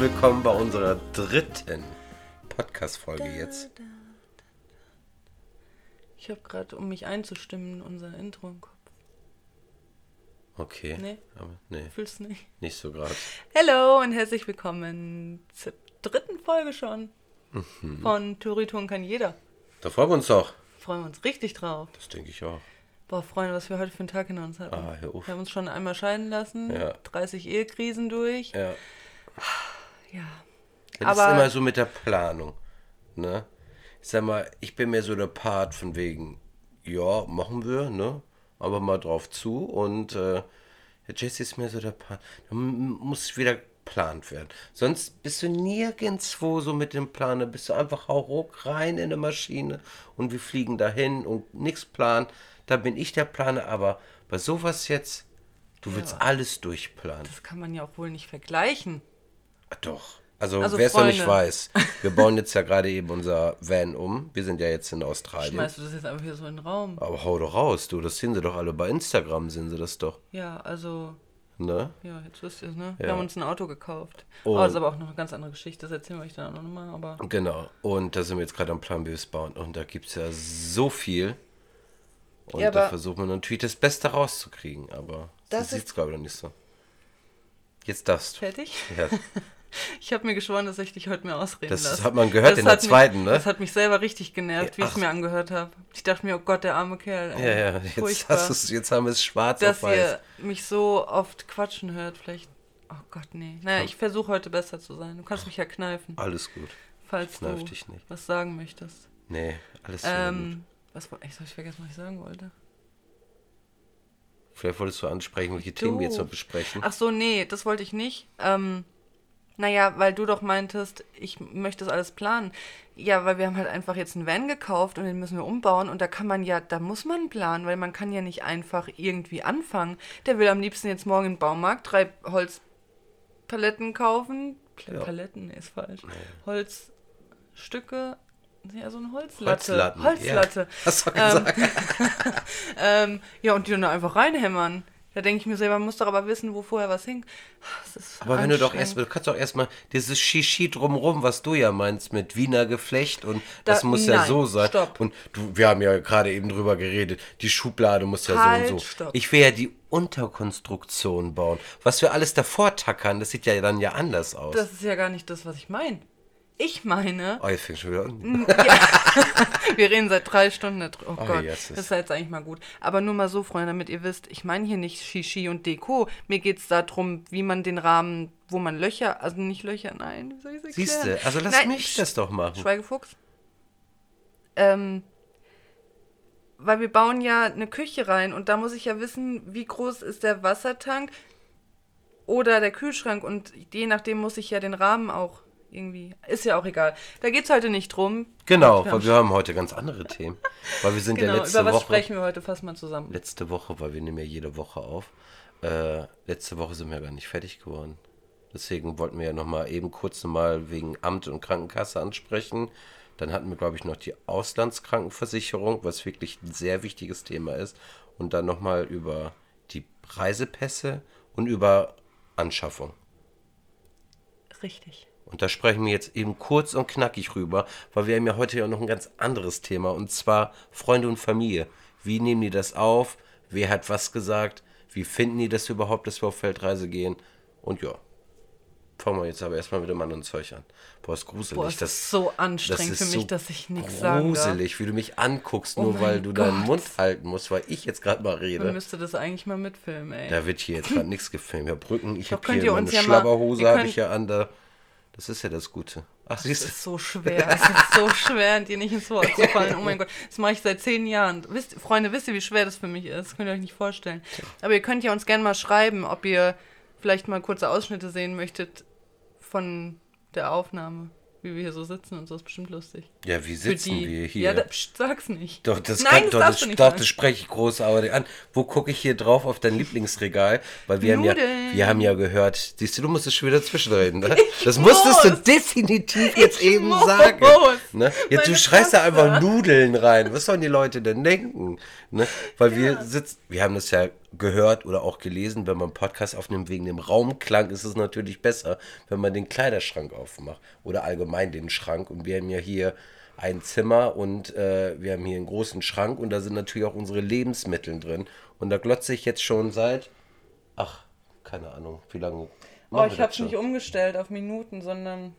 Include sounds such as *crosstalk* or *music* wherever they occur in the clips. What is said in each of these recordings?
willkommen bei unserer dritten Podcast-Folge jetzt. Ich habe gerade, um mich einzustimmen, unser Intro im Kopf. Okay. Nee. Aber nee, Fühlst du nicht? nicht so gerade. Hallo und herzlich willkommen zur dritten Folge schon Mhm. von Theorie kann jeder. Da freuen wir uns doch. Freuen wir uns richtig drauf. Das denke ich auch. Boah, Freunde, was wir heute für einen Tag hinter uns hatten. Ah. Wir haben uns schon einmal scheiden lassen, Ja. 30 Ehekrisen durch. Ja. Ja. Das Aber- ist immer so mit der Planung. Ne? Ich sag mal, ich bin mir so der Part von wegen, ja, machen wir, ne? Aber mal drauf zu. Und äh, der Jesse ist mir so der Part. Da muss wieder geplant werden. Sonst bist du nirgendwo so mit dem Plan. Da bist du einfach hauruck rein in eine Maschine und wir fliegen dahin und nichts planen. Da bin ich der Planer, aber bei sowas jetzt, du willst alles durchplanen. Das kann man ja auch wohl nicht vergleichen. Doch. Also, Also wer es noch nicht weiß, *laughs* wir bauen jetzt ja gerade eben unser Van um. Wir sind ja jetzt in Australien. Schmeißt du das jetzt einfach hier so in den Raum? Aber hau doch raus, du. Das sehen sie doch alle bei Instagram, sehen sie das doch. Ja, also, Ne? ja, jetzt wisst ihr es, ne? Wir Ja. haben uns ein Auto gekauft. Und- Oh, das ist aber auch noch eine ganz andere Geschichte. Das erzählen wir euch dann auch nochmal. Aber Genau. Und da sind wir jetzt gerade am Plan, wie wir es bauen. Und da gibt es ja so viel. Und Ja, da versucht man natürlich das Beste rauszukriegen. Aber Das ist- sieht es, glaube ich, noch nicht so. Jetzt darfst du. fertig? Ja, *laughs* *laughs* Ich habe mir geschworen, dass ich dich heute mehr ausreden Das lasse. hat man gehört in der hat zweiten, mich, ne? Das hat mich selber richtig genervt, wie ich es mir angehört habe. Ich dachte mir, oh Gott, der arme Kerl. ey, ja, ja. Jetzt, furchtbar. hast du's, jetzt haben wir es schwarz Dass auf weiß. ihr mich so oft quatschen hört, vielleicht. Oh Gott, nee. Naja, ich versuche heute besser zu sein. Du kannst mich ja kneifen, Alles gut. falls kneif du dich nicht. was sagen möchtest. Nee, alles wieder gut. Ähm, was wollte ich? Soll ich vergessen, was ich sagen wollte? Vielleicht wolltest du ansprechen, welche Themen wir jetzt noch besprechen. Ach so, nee, das wollte ich nicht. Ähm, naja, weil du doch meintest, ich möchte das alles planen. Ja, weil wir haben halt einfach jetzt einen Van gekauft und den müssen wir umbauen und da kann man ja, da muss man planen, weil man kann ja nicht einfach irgendwie anfangen. Der will am liebsten jetzt morgen im Baumarkt drei Holzpaletten kaufen. Pl- Ja. Paletten nee, ist falsch. Holzstücke. Ja, so eine Holzlatte. Holzlatten, Holzlatte. ja. Hast du Ähm, gesagt. *laughs* Ähm, ja, und die dann einfach reinhämmern. Da denke ich mir selber, man muss doch aber wissen, wo vorher was hing. Aber wenn du doch erstmal, du kannst doch erstmal dieses Shishi drumrum, was du ja meinst mit Wiener Geflecht und Da- das muss ja nein, so sein. stopp. Und du, wir haben ja gerade eben drüber geredet, die Schublade muss ja Halt, so und so. stopp. Ich will ja die Unterkonstruktion bauen. Was wir alles davor tackern, das sieht ja dann ja anders aus. Das ist ja gar nicht das, was ich meine. Ich meine, oh, jetzt fängt schon wieder an. *laughs* wir reden seit drei Stunden darüber. Oh Oh, Gott, ist- das ist jetzt eigentlich mal gut. Aber nur mal so, Freunde, damit ihr wisst, ich meine hier nicht Shishi und Deko. Mir geht es darum, wie man den Rahmen, wo man Löcher, also nicht Löcher, nein, wie soll ich? Siehst du, also lass Nein, mich das doch machen. Schweigefuchs. Ähm, weil wir bauen ja eine Küche rein und da muss ich ja wissen, wie groß ist der Wassertank oder der Kühlschrank und je nachdem muss ich ja den Rahmen auch irgendwie. Ist ja auch egal. Da geht es heute nicht drum. Genau, Wir weil wir haben heute ganz andere Themen. Weil wir sind Genau, ja letzte über was Woche. sprechen wir heute? Fass mal zusammen. letzte Woche, weil wir nehmen ja jede Woche auf. Äh, letzte Woche sind wir gar nicht fertig geworden. Deswegen wollten wir ja nochmal eben kurz nochmal wegen Amt und Krankenkasse ansprechen. Dann hatten wir, glaube ich, noch die Auslandskrankenversicherung, was wirklich ein sehr wichtiges Thema ist. Und dann nochmal über die Reisepässe und über Anschaffung. Richtig. Und da sprechen wir jetzt eben kurz und knackig rüber, weil wir haben ja heute ja noch ein ganz anderes Thema und zwar Freunde und Familie. Wie nehmen die das auf? Wer hat was gesagt? Wie finden die das überhaupt, dass wir auf Feldreise gehen? Und ja, fangen wir jetzt aber erstmal mit dem anderen Zeug an. Boah, ist gruselig. Boah, es das, ist so anstrengend das für ist mich, so dass ich nichts darf. gruselig, wie du mich anguckst, Oh nur weil du deinen Gott. Mund halten musst, weil ich jetzt gerade mal Man rede. müsste das eigentlich mal mitfilmen, ey. Da wird hier jetzt gerade nichts gefilmt. Ja, Brücken, ich habe hier meine ja Schlabberhose, habe ich ja an der. Das ist ja das Gute. Ach, Es siehst du. ist so schwer, es ist so schwer, dir nicht ins Wort zu fallen. Oh mein Gott, das mache ich seit zehn Jahren. Wisst, Freunde, wisst ihr, wie schwer das für mich ist? Das könnt ihr euch nicht vorstellen. Aber ihr könnt ja uns gerne mal schreiben, ob ihr vielleicht mal kurze Ausschnitte sehen möchtet von der Aufnahme, wie wir hier so sitzen und so. Ist bestimmt lustig. Ja, wie sitzen die- wir hier? Ja, da, pst, sag's nicht. Doch, das, Nein, kann, das doch, das, du nicht doch, das spreche ich großartig an. Wo gucke ich hier drauf auf dein Lieblingsregal? Weil wir haben, ja, wir haben ja gehört, siehst du, du musstest schon wieder zwischenreden, ne? *laughs* Das musstest du muss. definitiv jetzt eben muss. sagen. Ne? Jetzt, du Meine schreist da Tochter. einfach Nudeln rein. Was sollen die Leute denn denken? Ne? Weil wir sitzen, wir haben das ja gehört oder auch gelesen, wenn man Podcast aufnimmt wegen dem Raumklang, ist es natürlich besser, wenn man den Kleiderschrank aufmacht oder allgemein den Schrank. Und wir haben ja hier ein Zimmer und äh, wir haben hier einen großen Schrank und da sind natürlich auch unsere Lebensmittel drin. Und da glotze ich jetzt schon seit, ach, keine Ahnung, wie lange. Oh, ich habe schon? nicht umgestellt auf Minuten, sondern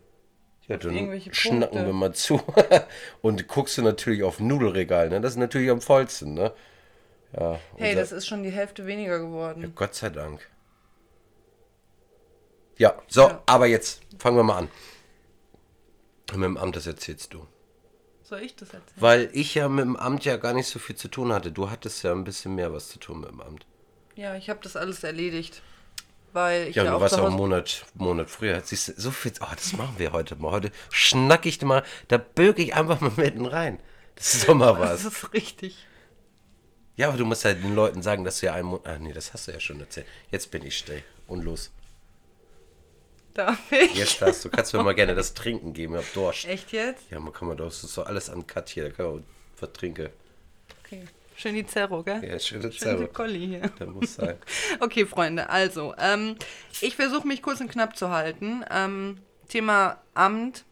Ja, dann schnacken wir mal zu. *laughs* und guckst du natürlich auf Nudelregal, ne? Das ist natürlich am vollsten, ne? Ja. hey, das ist schon die Hälfte weniger geworden. Gott sei Dank. Ja, so, Ja. aber jetzt fangen wir mal an. Mit dem Amt, das erzählst du. Soll ich das erzählen? Weil ich ja mit dem Amt ja gar nicht so viel zu tun hatte. Du hattest ja ein bisschen mehr was zu tun mit dem Amt. Ja, ich habe das alles erledigt. Weil ich Ja, ja, du auch warst auch einen. Monat, Monat früher. Siehst du, so viel. Oh, das machen wir heute mal. Heute schnack ich mal, da böge ich einfach mal mitten rein. Das ist doch mal *laughs* Das was. ist richtig. Ja, aber du musst halt den Leuten sagen, dass du ja einen Monat. Ah, nee, das hast du ja schon erzählt. Jetzt bin ich still und los. Darf ich? Jetzt darfst du. Kannst mir mal gerne das Trinken geben. Ich hab Durst. Echt jetzt? Ja, man kann man doch. Das ist so alles an Cut hier. Da kann man was trinken. Okay. Schön die Zerro, gell? Ja, schöne Schön die. Colli hier. Da muss sein. *laughs* Okay, Freunde, also, ähm, ich versuche mich kurz und knapp zu halten. Ähm, Thema Amt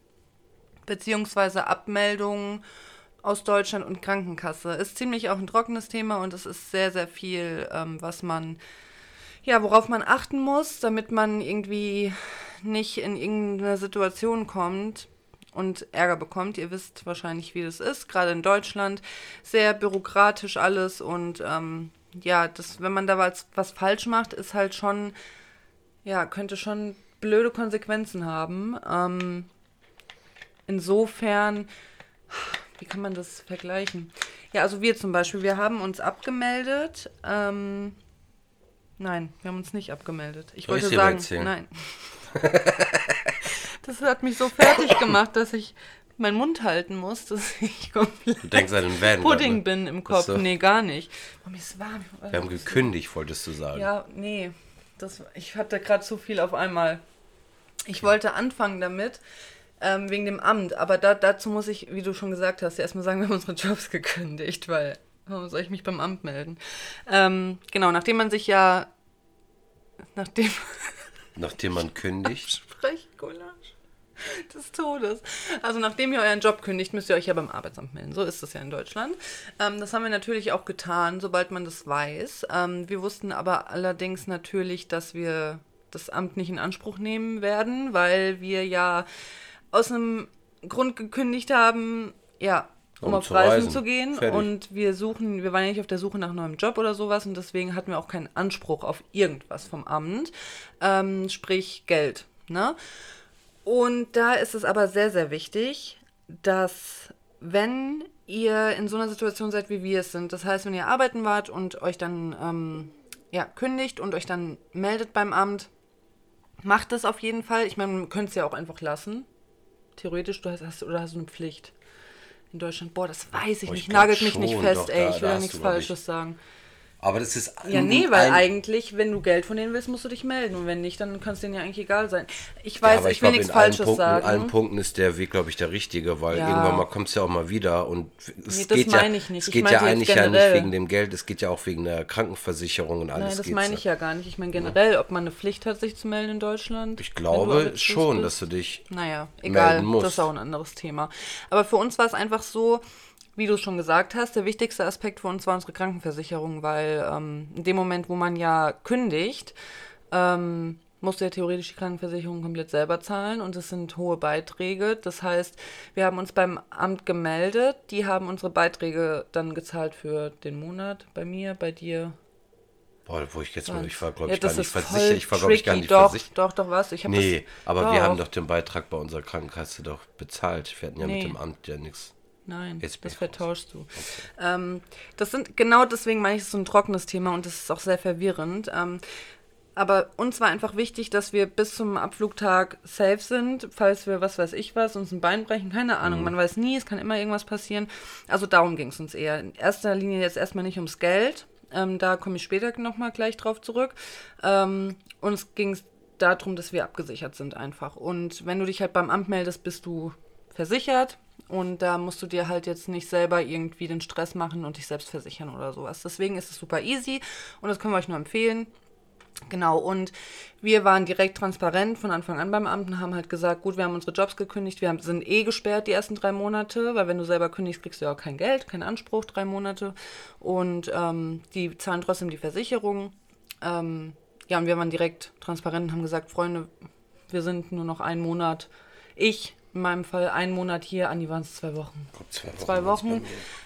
beziehungsweise Abmeldung aus Deutschland und Krankenkasse ist ziemlich auch ein trockenes Thema und es ist sehr, sehr viel, ähm, was man, ja, worauf man achten muss, damit man irgendwie nicht in irgendeine Situation kommt und Ärger bekommt. Ihr wisst wahrscheinlich, wie das ist, gerade in Deutschland. Sehr bürokratisch alles und ähm, ja, das, wenn man da was, was falsch macht, ist halt schon, ja, könnte schon blöde Konsequenzen haben. Ähm, insofern, wie kann man das vergleichen? Ja, also wir zum Beispiel, wir haben uns abgemeldet. Ähm, nein, wir haben uns nicht abgemeldet. Ich Soll wollte mal sagen, erzählen? nein. *laughs* das hat mich so fertig gemacht, dass ich meinen Mund halten muss, dass ich komplett Du denkst an den Van. Pudding ne? bin im Kopf. Nee, gar nicht. Mir ist warm. Wir haben gekündigt, wolltest du sagen. Ja, nee. Das, ich hatte gerade zu viel auf einmal. Ich wollte anfangen damit, ähm, wegen dem Amt. Aber da, dazu muss ich, wie du schon gesagt hast, ja erstmal sagen, *laughs* wir haben unsere Jobs gekündigt, weil warum soll ich mich beim Amt melden? Ähm, genau, nachdem man sich ja. Nachdem. *laughs* Nachdem man kündigt. Sprechgulasch des Todes. Also nachdem ihr euren Job kündigt, müsst ihr euch ja beim Arbeitsamt melden. So ist es ja in Deutschland. Ähm, das haben wir natürlich auch getan, sobald man das weiß. Ähm, wir wussten aber allerdings natürlich, dass wir das Amt nicht in Anspruch nehmen werden, weil wir ja aus einem Grund gekündigt haben, ja, um, Um auf zu Reisen, reisen. zu gehen. Fertig. Und wir suchen, wir waren ja nicht auf der Suche nach neuem Job oder sowas und deswegen hatten wir auch keinen Anspruch auf irgendwas vom Amt, ähm, sprich Geld. Ne? Und da ist es aber sehr, sehr wichtig, dass wenn ihr in so einer Situation seid, wie wir es sind, das heißt, wenn ihr arbeiten wart und euch dann ähm, ja, kündigt und euch dann meldet beim Amt, macht das auf jeden Fall. Ich meine, man könnte es ja auch einfach lassen. Theoretisch, du hast, hast oder hast du eine Pflicht in Deutschland. Boah, das weiß ich ich nicht. Nagelt mich nicht fest, doch, ey. da- ich will da ja nichts Falsches ich- sagen. Aber das ist. Ja, nee, weil eigentlich, wenn du Geld von denen willst, musst du dich melden. Und wenn nicht, dann kann es denen ja eigentlich egal sein. Ich Ja, weiß, aber ich will glaub, nichts in allen Falsches Punkten, sagen. In allen Punkten ist der Weg, glaube ich, der richtige, weil Ja. irgendwann mal kommt es ja auch mal wieder und es Nee, das geht ja, meine ich nicht. es Ich geht ja eigentlich ja nicht wegen dem Geld, es geht ja auch wegen der Krankenversicherung und alles. Nein, das meine ja. ich ja gar nicht. Ich meine generell, ob man eine Pflicht hat, sich zu melden in Deutschland. Ich du glaube schon, bist. dass du dich. Naja, egal, das ist auch ein anderes Thema. Aber für uns war es einfach so, wie du es schon gesagt hast, der wichtigste Aspekt für uns war unsere Krankenversicherung, weil ähm, in dem Moment, wo man ja kündigt, ähm, musst du ja theoretisch die Krankenversicherung komplett selber zahlen und es sind hohe Beiträge. Das heißt, wir haben uns beim Amt gemeldet, die haben unsere Beiträge dann gezahlt für den Monat, bei mir, bei dir. Boah, wo ich jetzt mal, ich war, glaube Ja, ich, gar nicht versichert. Ich war, glaube ich, gar nicht doch, versichert. Doch, doch, was? Ich Nee, das, aber wir haben doch den Beitrag bei unserer Krankenkasse doch bezahlt. Wir hatten ja Nee. mit dem Amt ja nichts. Nein, Jetzt das raus. vertauschst du. Ähm, das sind genau deswegen meine ich, es ist so ein trockenes Thema und das ist auch sehr verwirrend. Ähm, aber uns war einfach wichtig, dass wir bis zum Abflugtag safe sind, falls wir, was weiß ich was, uns ein Bein brechen. Keine Mhm. Ahnung, man weiß nie, es kann immer irgendwas passieren. Also darum ging es uns eher. In erster Linie jetzt erstmal nicht ums Geld. Ähm, da komme ich später nochmal gleich drauf zurück. Ähm, uns ging es darum, dass wir abgesichert sind einfach. Und wenn du dich halt beim Amt meldest, bist du versichert Und da musst du dir halt jetzt nicht selber irgendwie den Stress machen und dich selbst versichern oder sowas. Deswegen ist es super easy und das können wir euch nur empfehlen. Genau, und wir waren direkt transparent von Anfang an beim Amt und haben halt gesagt, gut, wir haben unsere Jobs gekündigt, wir haben, sind eh gesperrt die ersten drei Monate, weil wenn du selber kündigst, kriegst du ja auch kein Geld, keinen Anspruch, drei Monate. Und ähm, die zahlen trotzdem die Versicherung. Ähm, ja, und wir waren direkt transparent und haben gesagt, Freunde, wir sind nur noch einen Monat. Ich in meinem Fall einen Monat hier, Andi waren es zwei Wochen. Zwei Wochen. Zwei Wochen.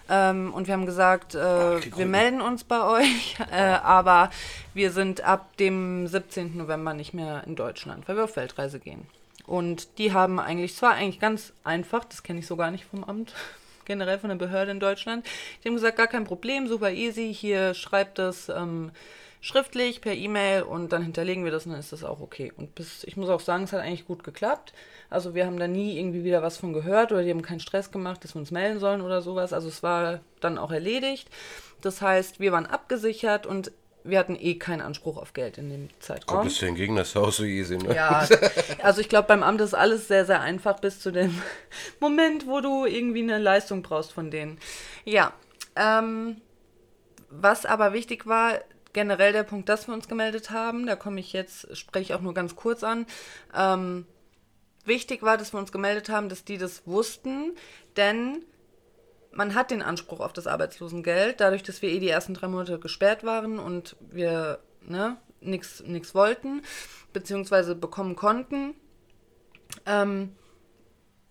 Ähm, und wir haben gesagt, äh, krieg wir melden uns bei euch, *laughs* äh, aber wir sind ab dem 17. November nicht mehr in Deutschland, weil wir auf Weltreise gehen. Und die haben eigentlich, zwar eigentlich ganz einfach, das kenne ich so gar nicht vom Amt, *laughs* generell von der Behörde in Deutschland, die haben gesagt, gar kein Problem, super easy, hier schreibt das ähm, schriftlich per E-Mail und dann hinterlegen wir das und dann ist das auch okay. Und bis, ich muss auch sagen, es hat eigentlich gut geklappt. Also wir haben da nie irgendwie wieder was von gehört oder die haben keinen Stress gemacht, dass wir uns melden sollen oder sowas. Also es war dann auch erledigt. Das heißt, wir waren abgesichert und wir hatten eh keinen Anspruch auf Geld in dem Zeitraum. es denn gegen das Haus so easy, ne? Ja, also ich glaube, beim Amt ist alles sehr, sehr einfach bis zu dem *laughs* Moment, wo du irgendwie eine Leistung brauchst von denen. Ja, ähm, was aber wichtig war, generell der Punkt, dass wir uns gemeldet haben, da komme ich jetzt, spreche ich auch nur ganz kurz an. Ähm, wichtig war, dass wir uns gemeldet haben, dass die das wussten, denn man hat den Anspruch auf das Arbeitslosengeld, dadurch, dass wir eh die ersten drei Monate gesperrt waren und wir ne, nichts wollten, beziehungsweise bekommen konnten, ähm,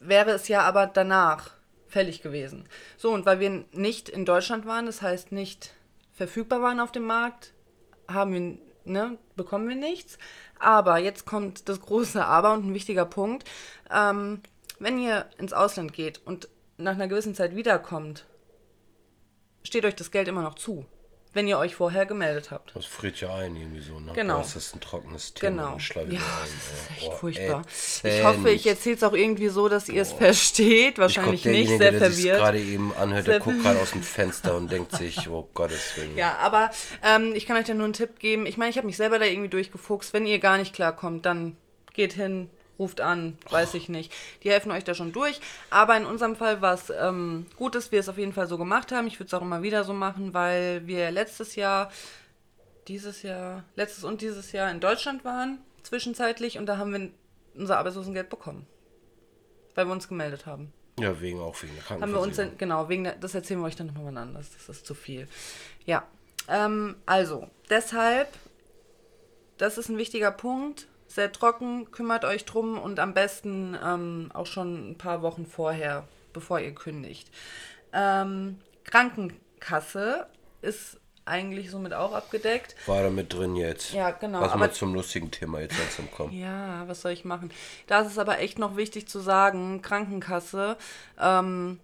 wäre es ja aber danach fällig gewesen. So, und weil wir nicht in Deutschland waren, das heißt nicht verfügbar waren auf dem Markt, haben wir, ne, bekommen wir nichts. Aber jetzt kommt das große Aber und ein wichtiger Punkt. Ähm, wenn ihr ins Ausland geht und nach einer gewissen Zeit wiederkommt, steht euch das Geld immer noch zu, wenn ihr euch vorher gemeldet habt. Das friert ja ein irgendwie so, ne? Genau. Das ist ein trockenes Thema. Genau. Ja, wieder das ein, ist echt Oh, furchtbar. ätzend. Ich hoffe, ich erzähle es auch irgendwie so, dass ihr es versteht. Ich Wahrscheinlich glaub, nicht, sehr der sich verwirrt. gerade eben anhört, der guckt gerade aus dem Fenster und denkt sich, oh Gottes Willen. Ja, aber ähm, ich kann euch da nur einen Tipp geben. Ich meine, ich habe mich selber da irgendwie durchgefuchst. Wenn ihr gar nicht klarkommt, dann geht hin, ruft an, weiß ich nicht. Die helfen euch da schon durch. Aber in unserem Fall war es ähm, gut, dass wir es auf jeden Fall so gemacht haben. Ich würde es auch immer wieder so machen, weil wir letztes Jahr, dieses Jahr, letztes und dieses Jahr in Deutschland waren, zwischenzeitlich, und da haben wir unser Arbeitslosengeld bekommen. Weil wir uns gemeldet haben. Ja, wegen auch wegen der Haben wir uns, dann, genau, wegen der, das erzählen wir euch dann nochmal anders. Das ist zu viel. Ja, ähm, also, deshalb, das ist ein wichtiger Punkt. Sehr trocken, kümmert euch drum und am besten ähm, auch schon ein paar Wochen vorher, bevor ihr kündigt. Ähm, Krankenkasse ist eigentlich somit auch abgedeckt. War da mit drin jetzt. Ja, genau, Lass aber- mal zum lustigen Thema jetzt langsam kommen. Ja, was soll ich machen? Da ist es aber echt noch wichtig zu sagen, Krankenkasse ähm,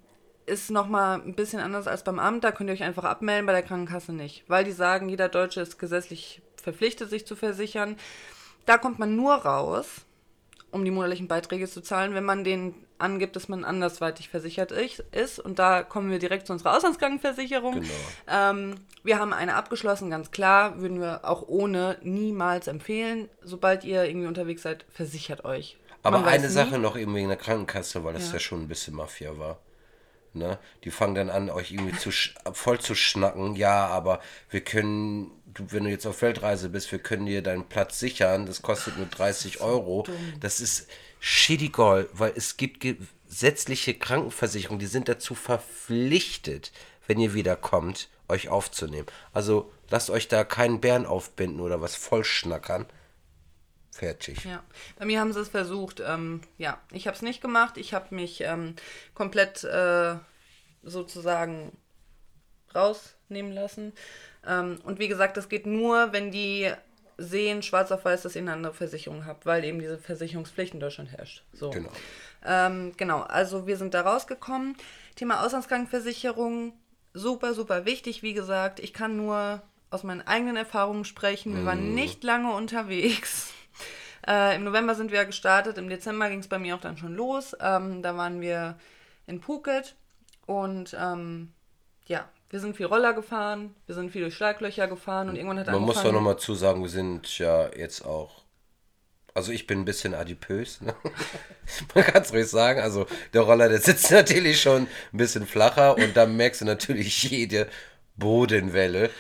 ist nochmal ein bisschen anders als beim Amt. Da könnt ihr euch einfach abmelden, bei der Krankenkasse nicht. Weil die sagen, jeder Deutsche ist gesetzlich verpflichtet, sich zu versichern. Da kommt man nur raus, um die monatlichen Beiträge zu zahlen, wenn man denen angibt, dass man andersweitig versichert ich- ist. Und da kommen wir direkt zu unserer Auslandskrankenversicherung. Genau. Ähm, wir haben eine abgeschlossen, ganz klar, würden wir auch ohne niemals empfehlen. Sobald ihr irgendwie unterwegs seid, versichert euch. Aber Man eine nie. Sache noch eben wegen der Krankenkasse, weil das ja, Ja. schon ein bisschen Mafia war. Ne? Die fangen dann an, euch irgendwie zu voll zu schnacken. Ja, aber wir können, wenn du jetzt auf Weltreise bist, wir können dir deinen Platz sichern. Das kostet nur 30 Euro. Das ist shitty gold, weil es gibt gesetzliche Krankenversicherungen, die sind dazu verpflichtet, wenn ihr wiederkommt, euch aufzunehmen. Also lasst euch da keinen Bären aufbinden oder was vollschnackern. Fertig. Ja, bei mir haben sie es versucht. Ähm, ja, ich habe es nicht gemacht. Ich habe mich ähm, komplett äh, sozusagen rausnehmen lassen. Ähm, und wie gesagt, das geht nur, wenn die sehen, schwarz auf weiß, dass ihr eine andere Versicherung habt, weil eben diese Versicherungspflicht in Deutschland herrscht. So. Genau. Ähm, genau, also wir sind da rausgekommen. Thema Auslandskrankenversicherung, super, super wichtig, wie gesagt. Ich kann nur aus meinen eigenen Erfahrungen sprechen. Wir waren nicht lange unterwegs. *laughs* Äh, Im November sind wir gestartet, im Dezember ging es bei mir auch dann schon los. Ähm, da waren wir in Phuket und ähm, ja, wir sind viel Roller gefahren, wir sind viel durch Schlaglöcher gefahren und irgendwann hat Man muss doch nochmal zu sagen, wir sind ja jetzt auch, Also ich bin ein bisschen adipös. Ne? *laughs* Man kann es ruhig sagen. Also der Roller, der sitzt *laughs* natürlich schon ein bisschen flacher und da merkst du natürlich jede Bodenwelle.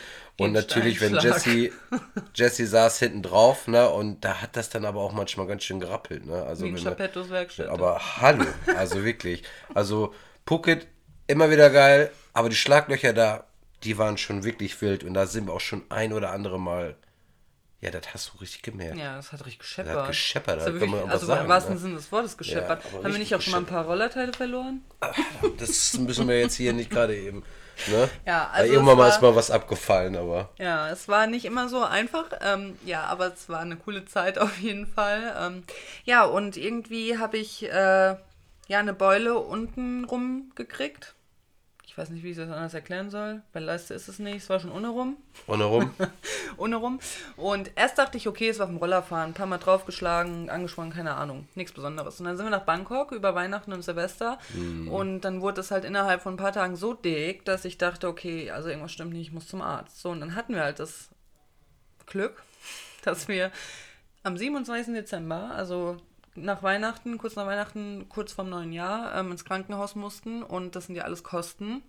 Und natürlich, wenn Jesse, Jesse saß hinten drauf, ne, und da hat das dann aber auch manchmal ganz schön gerappelt, ne. Also Wie Chappettos Werkstatt. Aber hallo, also wirklich. Also Phuket immer wieder geil, aber die Schlaglöcher da, die waren schon wirklich wild und da sind wir auch schon ein oder andere Mal. Ja, das hast du richtig gemerkt. Ja, das hat richtig gescheppert. Das hat gescheppert, Das da hat kann man wirklich, was also sagen, im wahrsten ne? Sinne des Wortes gescheppert. aber Haben wir nicht auch schon mal ein paar Rollerteile verloren? Das müssen wir jetzt hier nicht gerade eben. Ne? *laughs* Ja, also irgendwann mal ist mal was abgefallen, aber. Ja, es war nicht immer so einfach. Ähm, ja, aber es war eine coole Zeit auf jeden Fall. Ähm, ja, und irgendwie habe ich äh, ja eine Beule unten rum gekriegt. Ich weiß nicht, wie ich das anders erklären soll. Bei Leiste ist es nicht, es war schon ohne rum. Und herum? ohne *laughs* rum. Und erst dachte ich, okay, es war auf dem Roller fahren, ein paar Mal draufgeschlagen, angesprungen, keine Ahnung, nichts Besonderes. Und dann sind wir nach Bangkok über Weihnachten und Silvester und dann wurde es halt innerhalb von ein paar Tagen so dick, dass ich dachte, okay, also irgendwas stimmt nicht, ich muss zum Arzt. So, und dann hatten wir halt das Glück, dass wir am 27. Dezember, also nach Weihnachten, kurz nach Weihnachten, kurz vorm neuen Jahr, ähm, ins Krankenhaus mussten und das sind ja alles Kosten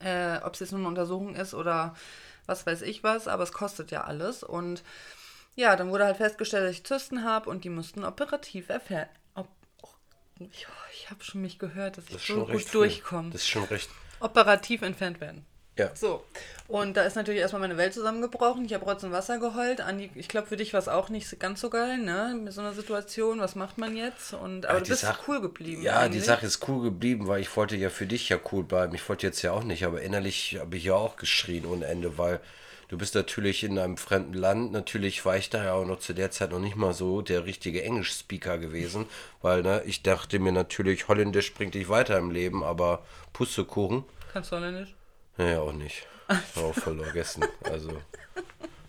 äh, ob es jetzt nur eine Untersuchung ist oder was weiß ich was, aber es kostet ja alles. Und ja, dann wurde halt festgestellt, dass ich Zysten habe und die mussten operativ erfahren. Op oh, ich ich habe schon mich gehört, dass ich Das ist so gut durchkomme. Das ist schon recht. Operativ entfernt werden. Ja. So, und da ist natürlich erstmal meine Welt zusammengebrochen. Ich habe Rotz und Wasser geheult. Andi, ich glaube, für dich war es auch nicht ganz so geil, ne? Mit so einer Situation. Was macht man jetzt? Und, aber Ja, du die bist Sache- cool geblieben. Ja, die eigentlich. Sache ist cool geblieben, weil ich wollte ja für dich ja cool bleiben. Ich wollte jetzt ja auch nicht, aber innerlich habe ich ja auch geschrien ohne Ende, weil du bist natürlich in einem fremden Land. Natürlich war ich da ja auch noch zu der Zeit noch nicht mal so der richtige Englisch-Speaker gewesen, weil ne, ich dachte mir natürlich, Holländisch bringt dich weiter im Leben, aber Pustekuchen, Kannst du Holländisch? Naja, auch nicht. Auch voll vergessen. Also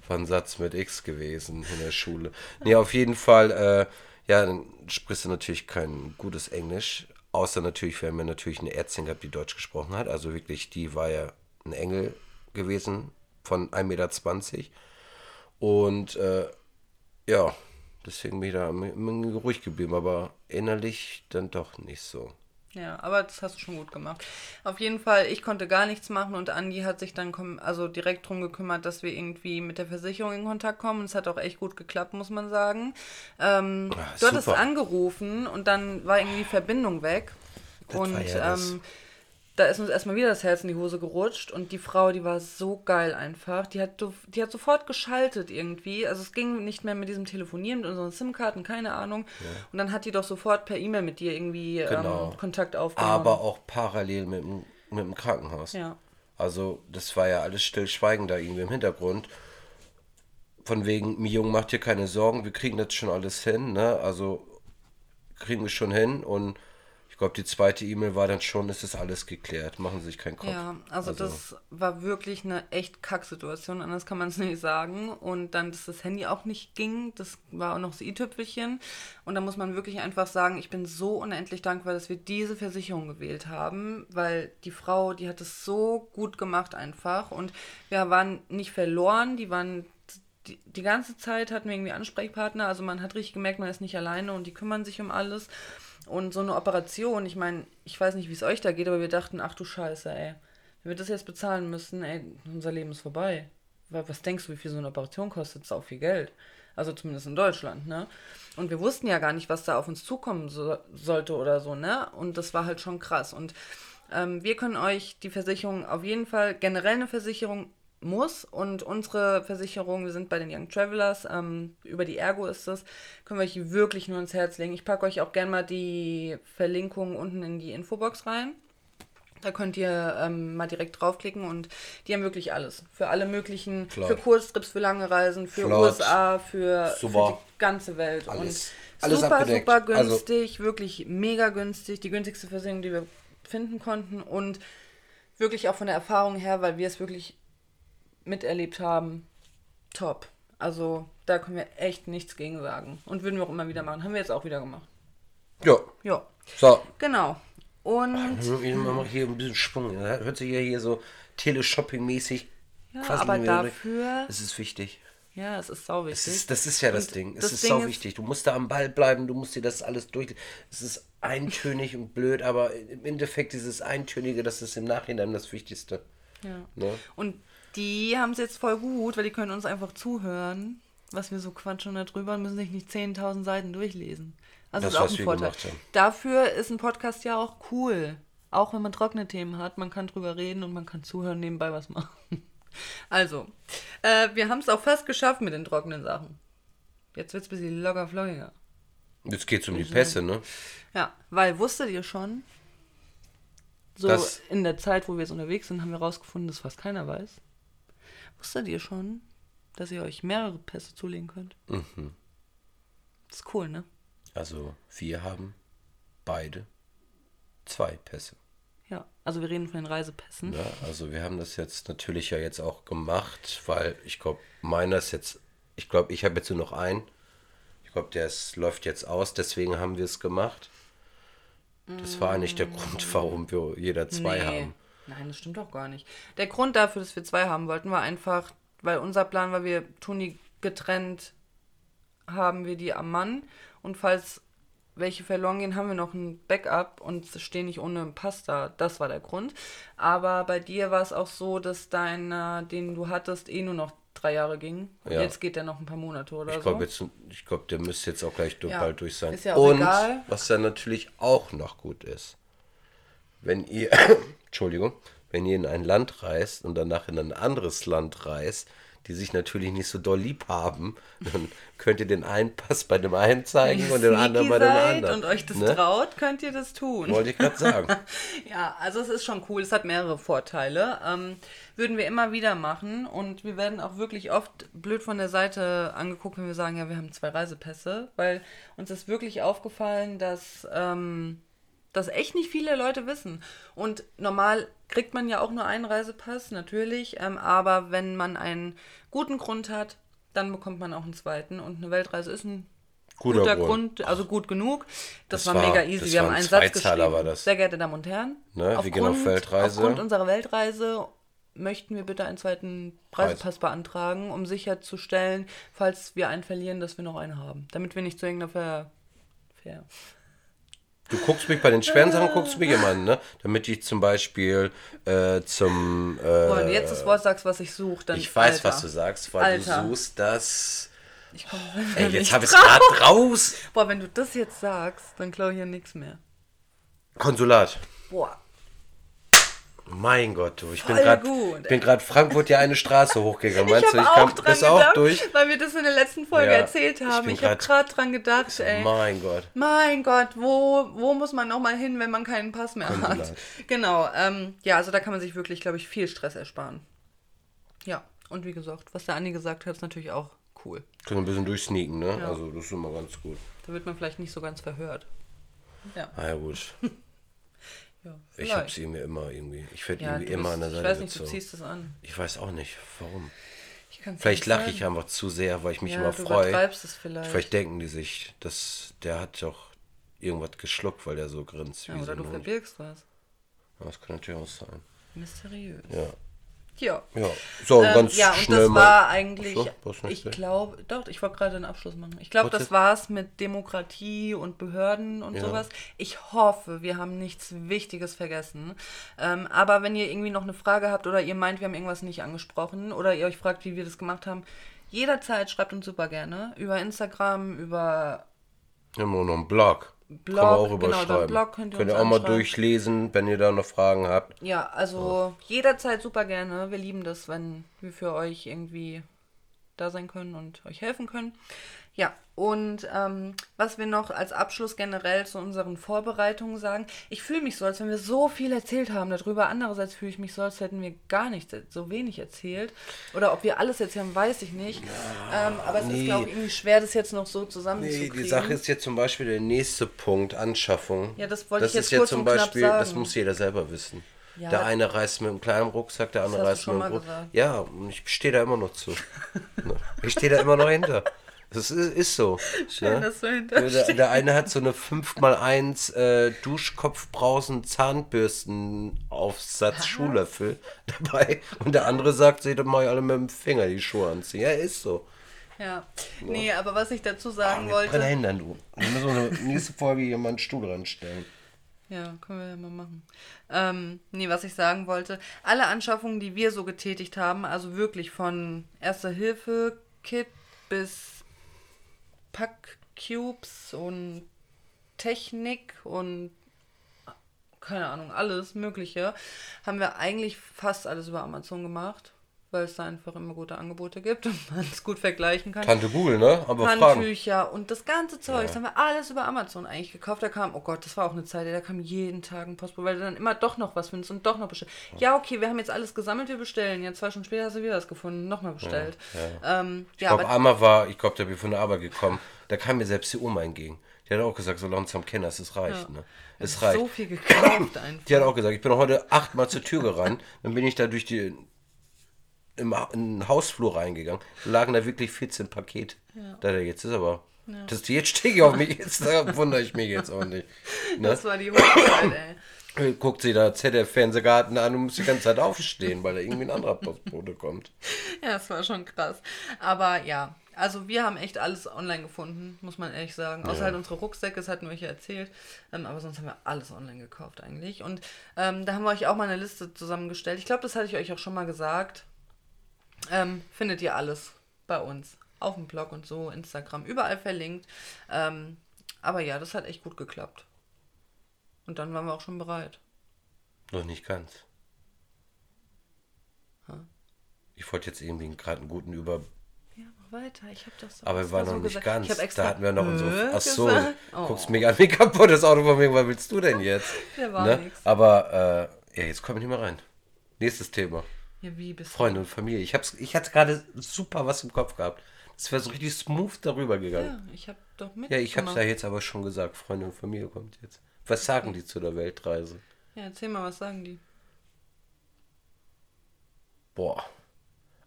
war ein Satz mit X gewesen in der Schule. Nee, auf jeden Fall, äh, ja, dann sprichst du natürlich kein gutes Englisch. Außer natürlich, wir haben ja natürlich eine Ärztin gehabt, die Deutsch gesprochen hat. Also wirklich, die war ja ein Engel gewesen von 1,20 Meter. Und äh, ja, deswegen bin ich da ruhig geblieben, aber innerlich dann doch nicht so. Ja, aber das hast du schon gut gemacht. Auf jeden Fall, ich konnte gar nichts machen und Andi hat sich dann also direkt drum gekümmert, dass wir irgendwie mit der Versicherung in Kontakt kommen. Es hat auch echt gut geklappt, muss man sagen. Ähm, Ah, du hattest angerufen und dann war irgendwie die Verbindung weg. Das und ja ähm, da ist uns erstmal wieder das Herz in die Hose gerutscht und die Frau, die war so geil einfach. Die hat, die hat sofort geschaltet irgendwie. Also es ging nicht mehr mit diesem Telefonieren, mit unseren SIM-Karten, keine Ahnung. Und dann hat die doch sofort per E-Mail mit dir irgendwie Genau. ähm, Kontakt aufgenommen. Aber auch parallel mit dem, mit dem Krankenhaus. Ja. Also, das war ja alles stillschweigen da irgendwie im Hintergrund. Von wegen, mi Jung, macht dir keine Sorgen, wir kriegen das schon alles hin, ne? Also, kriegen wir schon hin und ich glaube, die zweite E-Mail war dann schon, es ist alles geklärt, machen Sie sich keinen Kopf. Ja, also, das war wirklich eine echt Kacksituation, anders kann man es *laughs* nicht sagen. Und dann, dass das Handy auch nicht ging, das war auch noch das i-Tüpfelchen. Und da muss man wirklich einfach sagen, ich bin so unendlich dankbar, dass wir diese Versicherung gewählt haben, weil die Frau, die hat es so gut gemacht einfach. Und wir waren nicht verloren, die waren die, die ganze Zeit hatten wir irgendwie Ansprechpartner, also man hat richtig gemerkt, man ist nicht alleine und die kümmern sich um alles. Und so eine Operation, ich meine, ich weiß nicht, wie es euch da geht, aber wir dachten, ach du Scheiße, ey, wenn wir das jetzt bezahlen müssen, ey, unser Leben ist vorbei. Wa- Was denkst du, wie viel so eine Operation kostet? Das ist auch viel Geld. Also zumindest in Deutschland, ne? Und wir wussten ja gar nicht, was da auf uns zukommen so, sollte oder so, ne? Und das war halt schon krass. Und ähm, wir können euch die Versicherung auf jeden Fall, generell eine Versicherung muss und unsere Versicherung, wir sind bei den Young Travelers, ähm, über die Ergo ist das, können wir euch wirklich nur ins Herz legen. Ich packe euch auch gerne mal die Verlinkung unten in die Infobox rein. Da könnt ihr ähm, mal direkt draufklicken und die haben wirklich alles. Für alle möglichen, Klar. für Kurztrips, für lange Reisen, für Flott. USA, für, für die ganze Welt. Alles- und alles super, abgedeckt. super Also- günstig, wirklich mega günstig. Die günstigste Versicherung, die wir finden konnten und wirklich auch von der Erfahrung her, weil wir es wirklich miterlebt haben, top. Also da können wir echt nichts gegen sagen. Und würden wir auch immer wieder machen. Haben wir jetzt auch wieder gemacht. Ja, Ja, so. genau. Und Ich mache hier ein bisschen Schwung. Hört sich ja hier so Teleshopping-mäßig ja, quasi aber dafür, Es ist wichtig. Ja, es ist sau wichtig. Das ist, das ist ja das Und Ding. Es das ist Ding sau wichtig. Du musst da am Ball bleiben, du musst dir das alles durch. Es ist eintönig und blöd, aber im Endeffekt dieses Eintönige, das ist im Nachhinein das Wichtigste. Ja. Ne? Und die haben es jetzt voll gut, weil die können uns einfach zuhören, was wir so quatschen da drüber und müssen sich nicht 10.000 Seiten durchlesen. Also Das, ist auch ein Vorteil. Dafür ist ein Podcast ja auch cool. Auch wenn man trockene Themen hat, man kann drüber reden und man kann zuhören, nebenbei was machen. *laughs* Also, äh, wir haben es auch fast geschafft mit den trockenen Sachen. Jetzt wird es ein bisschen locker flockiger. Jetzt geht es um die Pässe, ne? Ja, weil wusstet ihr schon, so Das- in der Zeit, wo wir jetzt unterwegs sind, haben wir rausgefunden, dass fast keiner weiß. Wusstet ihr schon, dass ihr euch mehrere Pässe zulegen könnt? Mhm. Das ist cool, ne? Also, wir haben beide zwei Pässe. Ja, also wir reden von den Reisepässen. Ja, also wir haben das jetzt natürlich ja jetzt auch gemacht, weil ich glaube, meiner ist jetzt, ich glaube, ich habe jetzt nur noch einen. Ich glaube, der ist, läuft jetzt aus, deswegen haben wir es gemacht. Das war eigentlich der Grund, warum wir jeder zwei haben. Nein, das stimmt doch gar nicht. Der Grund dafür, dass wir zwei haben wollten, war einfach, weil unser Plan war, wir tun die getrennt, haben wir die am Mann und falls welche verloren gehen, haben wir noch ein Backup und stehen nicht ohne Pass da. Das war der Grund. Aber bei dir war es auch so, dass deiner, den du hattest, eh nur noch drei Jahre ging. Und Ja. Jetzt geht der noch ein paar Monate oder Ich so. glaube, jetzt, ich glaube, der müsste jetzt auch gleich du- Ja, bald durch sein. ist ja auch Und egal. was dann natürlich auch noch gut ist, wenn ihr, Entschuldigung, wenn ihr in ein Land reist und danach in ein anderes Land reist, die sich natürlich nicht so doll lieb haben, *laughs* dann könnt ihr den einen Pass bei dem einen zeigen und den anderen bei dem anderen. und euch das ne? traut, könnt ihr das tun. Wollte ich gerade sagen. *laughs* Ja, also es ist schon cool. Es hat mehrere Vorteile. Ähm, würden wir immer wieder machen und wir werden auch wirklich oft blöd von der Seite angeguckt, wenn wir sagen, ja, wir haben zwei Reisepässe, weil uns ist wirklich aufgefallen, dass ähm, das echt nicht viele Leute wissen. Und normal kriegt man ja auch nur einen Reisepass, natürlich, ähm, aber wenn man einen guten Grund hat, dann bekommt man auch einen zweiten und eine Weltreise ist ein Guter guter Grund. Also gut genug. Das, Das war, war- mega easy. Wir haben ein einen Satz geschrieben. war das. Sehr geehrte Damen und Herren, Ne, wir gehen auf Weltreise. aufgrund unserer Weltreise möchten wir bitte einen zweiten Reisepass beantragen, um sicherzustellen, falls wir einen verlieren, dass wir noch einen haben. Damit wir nicht zu irgendeiner Ver... Ver Du guckst mich bei den schweren Sachen, guckst du mich immer an, ne? Damit ich zum Beispiel äh, zum. Äh, Boah, wenn du jetzt das Wort sagst, was ich suche, dann... ich weiß, Alter. was du sagst, weil Alter. du suchst das. Ich komm Ey, nicht jetzt habe ich es gerade raus. Boah, wenn du das jetzt sagst, dann glaube ich ja nichts mehr. Konsulat. Boah. Mein Gott, du, ich bin Voll gerade bin gerade Frankfurt ja eine Straße hochgegangen. *laughs* Meinst ich du, ich auch kam dran das gedacht, auch durch? weil wir das in der letzten Folge Ja, erzählt ich haben. bin Ich, habe gerade dran gedacht, ey. Mein Gott. Mein Gott, wo, wo muss man nochmal hin, wenn man keinen Pass mehr Konsulat. hat? Genau, ähm, ja, also da kann man sich wirklich, glaube ich, viel Stress ersparen. Ja, und wie gesagt, was der Andi gesagt hat, ist natürlich auch cool. Können ein bisschen durchsneaken, ne? Ja. Also das ist immer ganz gut. Da wird man vielleicht nicht so ganz verhört. Ja, Ah ja gut. *laughs* ja Ich habe sie mir immer irgendwie. Ich werde ja, irgendwie du immer bist- an der Ich Seite weiß nicht, du gezogen. ziehst es an. Ich weiß auch nicht, warum. Ich Vielleicht lache ich einfach zu sehr, weil ich mich ja, immer du freue. vielleicht. Vielleicht denken die sich, dass der hat doch irgendwas geschluckt, weil der so grinst. ja, wie so oder ein du verbirgst was. Ja, Das kann natürlich auch sein. Mysteriös. Ja. Ja. Ja. So, Ähm, ganz ja, und schnell das mal. war eigentlich, So, ich glaube, doch, ich wollte gerade einen Abschluss machen. Ich glaube, das jetzt? war's mit Demokratie und Behörden und Ja. sowas. Ich hoffe, wir haben nichts Wichtiges vergessen. Ähm, aber wenn ihr irgendwie noch eine Frage habt oder ihr meint, wir haben irgendwas nicht angesprochen oder ihr euch fragt, wie wir das gemacht haben, jederzeit schreibt uns super gerne. Über Instagram, über Wir haben auch noch einen Blog. Blog, genau, den Blog könnt ihr könnt ihr auch mal durchlesen, wenn ihr da noch Fragen habt. Ja, also jederzeit super gerne. Wir lieben das, wenn wir für euch irgendwie da sein können und euch helfen können. Ja, und ähm, was wir noch als Abschluss generell zu unseren Vorbereitungen sagen, ich fühle mich so, als wenn wir so viel erzählt haben darüber. Andererseits fühle ich mich so, als hätten wir gar nichts, so wenig erzählt. Oder ob wir alles erzählen, weiß ich nicht. ähm, aber es ist, nee. glaube ich, irgendwie schwer, das jetzt noch so Nee, zusammenzukriegen. die Sache ist jetzt zum Beispiel der nächste Punkt, Anschaffung. Ja, das wollte ich jetzt ist jetzt kurz zum und knapp Beispiel, das muss jeder selber wissen. Ja. Der eine reist mit einem kleinen Rucksack, der andere reist mit einem gesagt. Ja, und ich stehe da immer noch zu. Ne? ich stehe da immer noch hinter. Das ist, ist so. Schön, ne? dass du hinter der, der eine hat so eine 5x1 äh, Duschkopfbrausen Zahnbürstenaufsatz Schuhlöffel dabei und der andere sagt, seht doch mal alle mit dem Finger die Schuhe anziehen. Ja, ist so. Ja. Nee, aber was ich dazu sagen Ah, wollte. Brille hindern, du. Wir müssen uns nächste Folge hier mal einen Stuhl ranstellen. Ja, können wir ja mal machen. Ähm, nee, was ich sagen wollte, alle Anschaffungen, die wir so getätigt haben, also wirklich von Erster Hilfe Kit bis Packcubes und Technik und keine Ahnung, alles Mögliche, haben wir eigentlich fast alles über Amazon gemacht, weil es da einfach immer gute Angebote gibt und *laughs* man es gut vergleichen kann. Tante Google, ne? Aber Fragen. Handtücher und das ganze Zeug, das haben wir alles über Amazon eigentlich gekauft. Da kam, oh Gott, das war auch eine Zeit, da kam jeden Tag ein Postbote, weil du dann immer doch noch was findest und doch noch bestellt. Ja, okay, wir haben jetzt alles gesammelt, wir bestellen. Ja, zwei Stunden später hast du wieder was gefunden, nochmal bestellt. Ja, ähm, Ich ja glaube, einmal war, ich glaube, der bin von der Arbeit gekommen. Da kam mir selbst die Oma entgegen. Die hat auch gesagt, solange es am Kenner ist, es reicht. Ne? Es reicht. so viel gekauft einfach. Die hat auch gesagt, ich bin heute achtmal zur Tür gerannt, dann bin ich da durch die im, in den Hausflur reingegangen. Lagen da wirklich 14 Pakete. Da der jetzt ist aber. Das die jetzt stehe ich auf mich, jetzt da wundere ich mich jetzt auch nicht. *laughs* Ne? Das war die Hochzeit, ey. Guckt sie da ZDF-Fernsehgarten an und muss die ganze Zeit aufstehen, weil da irgendwie ein anderer Postbote kommt. *laughs* Ja, das war schon krass. Aber ja, also wir haben echt alles online gefunden, muss man ehrlich sagen. Außer Ja. halt unsere Rucksäcke, das hatten wir euch ja erzählt. Ähm, aber sonst haben wir alles online gekauft eigentlich. Und ähm, da haben wir euch auch mal eine Liste zusammengestellt. Ich glaube, das hatte ich euch auch schon mal gesagt. Ähm, findet ihr alles bei uns. Auf dem Blog und so, Instagram, überall verlinkt. Ähm, aber ja, das hat echt gut geklappt. Und dann waren wir auch schon bereit. Noch nicht ganz. Ich wollte jetzt irgendwie gerade einen guten Über. Weiter. Ich habe das doch Aber wir waren noch so nicht gesagt. ganz. Ich habe extra da hatten wir noch unsere. Ach so. Oh. guckst mich an wie kaputt das Auto von mir. Was willst du denn jetzt? Der war ne? Aber äh, ja, jetzt komme ich nicht mehr rein. Nächstes Thema. Ja, wie bist du? Freunde und Familie. Ich, hab's, ich hatte gerade super was im Kopf gehabt. Das wäre so richtig smooth darüber gegangen. Ja, ich habe doch mit. Ja, ich hab's ja jetzt aber schon gesagt. Freunde und Familie kommt jetzt. Was sagen die zu der Weltreise? Ja, erzähl mal, was sagen die? Boah.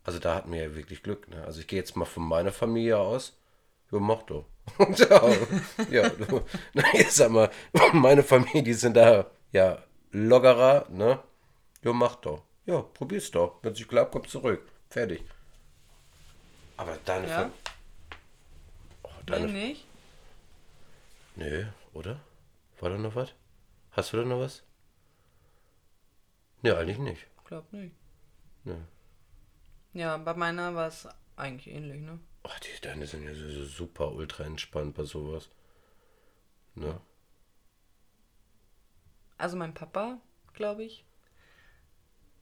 Also da hatten wir ja wirklich Glück. Ne? Also ich gehe jetzt mal von meiner Familie aus. Ja, mach doch. *laughs* ja, ja, du, na, jetzt sag mal, *laughs* meine Familie, die sind da ja lockerer, ne? Ja, mach doch. Ja, probier's doch. Wenn es nicht klappt, komm zurück. Fertig. Aber deine Ja? Familie. Oh, deine Nein, nicht? Nö, oder? War da noch was? Hast du da noch was? Ne, eigentlich nicht. Glaub nicht. Nö. Ja, bei meiner war es eigentlich ähnlich, ne? Oh, die deine sind ja so, so super ultra entspannt bei sowas. Ne? Also mein Papa, glaube ich,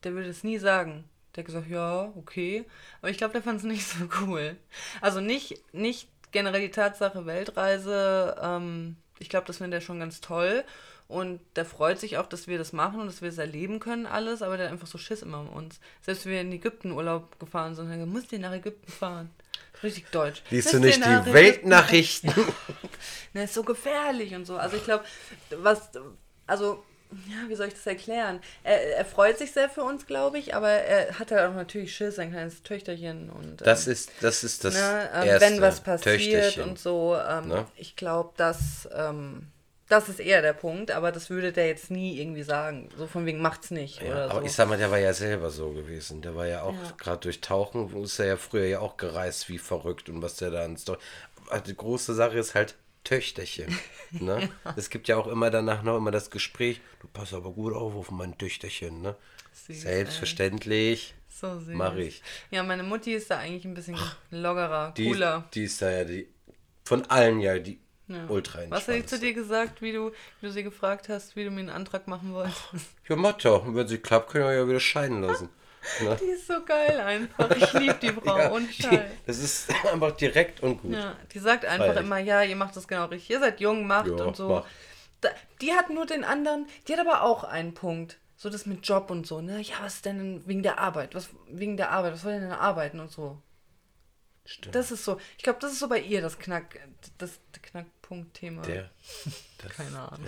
der würde es nie sagen. Der hat gesagt, ja, okay. Aber ich glaube, der fand es nicht so cool. Also nicht, nicht generell die Tatsache Weltreise. Ähm, ich glaube, das findet er schon ganz toll. Und der freut sich auch, dass wir das machen und dass wir es erleben können, alles. Aber der hat einfach so Schiss immer um uns. Selbst wenn wir in Ägypten Urlaub gefahren sind, dann musst du nach Ägypten fahren. Richtig deutsch. Liest du nicht ihr die Weltnachrichten? *laughs* Ne, ist so gefährlich und so. Also ich glaube, was, also, ja, wie soll ich das erklären? Er, er freut sich sehr für uns, glaube ich, aber er hat halt auch natürlich Schiss, sein kleines Töchterchen und Das ähm, ist das, ist das ne, ähm, wenn was passiert und so. Ähm, Ne? Ich glaube, dass ähm, das ist eher der Punkt, aber das würde der jetzt nie irgendwie sagen. So von wegen macht's nicht Ja, oder aber so. ich sag mal, der war ja selber so gewesen. Der war ja auch Ja. gerade durch Tauchen, wo ist er ja früher ja auch gereist wie verrückt und was der da an Story. Aber die große Sache ist halt Töchterchen. *laughs* Ne? Es gibt ja auch immer danach noch immer das Gespräch, du pass aber gut auf auf mein Töchterchen, ne? Süß, Selbstverständlich. so süß. mach ich. Ja, meine Mutti ist da eigentlich ein bisschen lockerer, Die, cooler. die ist da ja die von allen ja die ultra Was hat die zu dir gesagt, wie du, wie du sie gefragt hast, wie du mir einen Antrag machen wolltest? Ja, mach doch. Und wenn sie klappt, können wir ja wieder scheiden lassen. Ne? Die ist so geil einfach. Ich liebe die Frau *laughs* Ja, und die, Scheiß. das ist *laughs* einfach direkt und gut. Ja, die sagt einfach Freilich. immer, ja, ihr macht das genau richtig. Ihr seid jung, macht Ja, und so. mach. Da, die hat nur den anderen, die hat aber auch einen Punkt. So das mit Job und so, ne? Ja, was ist denn wegen der Arbeit? Was wegen der Arbeit? Was soll denn arbeiten und so? Stimmt. Das ist so. Ich glaube, das ist so bei ihr das Knack, das Knackpunkt-Thema. der, das, Keine Ahnung.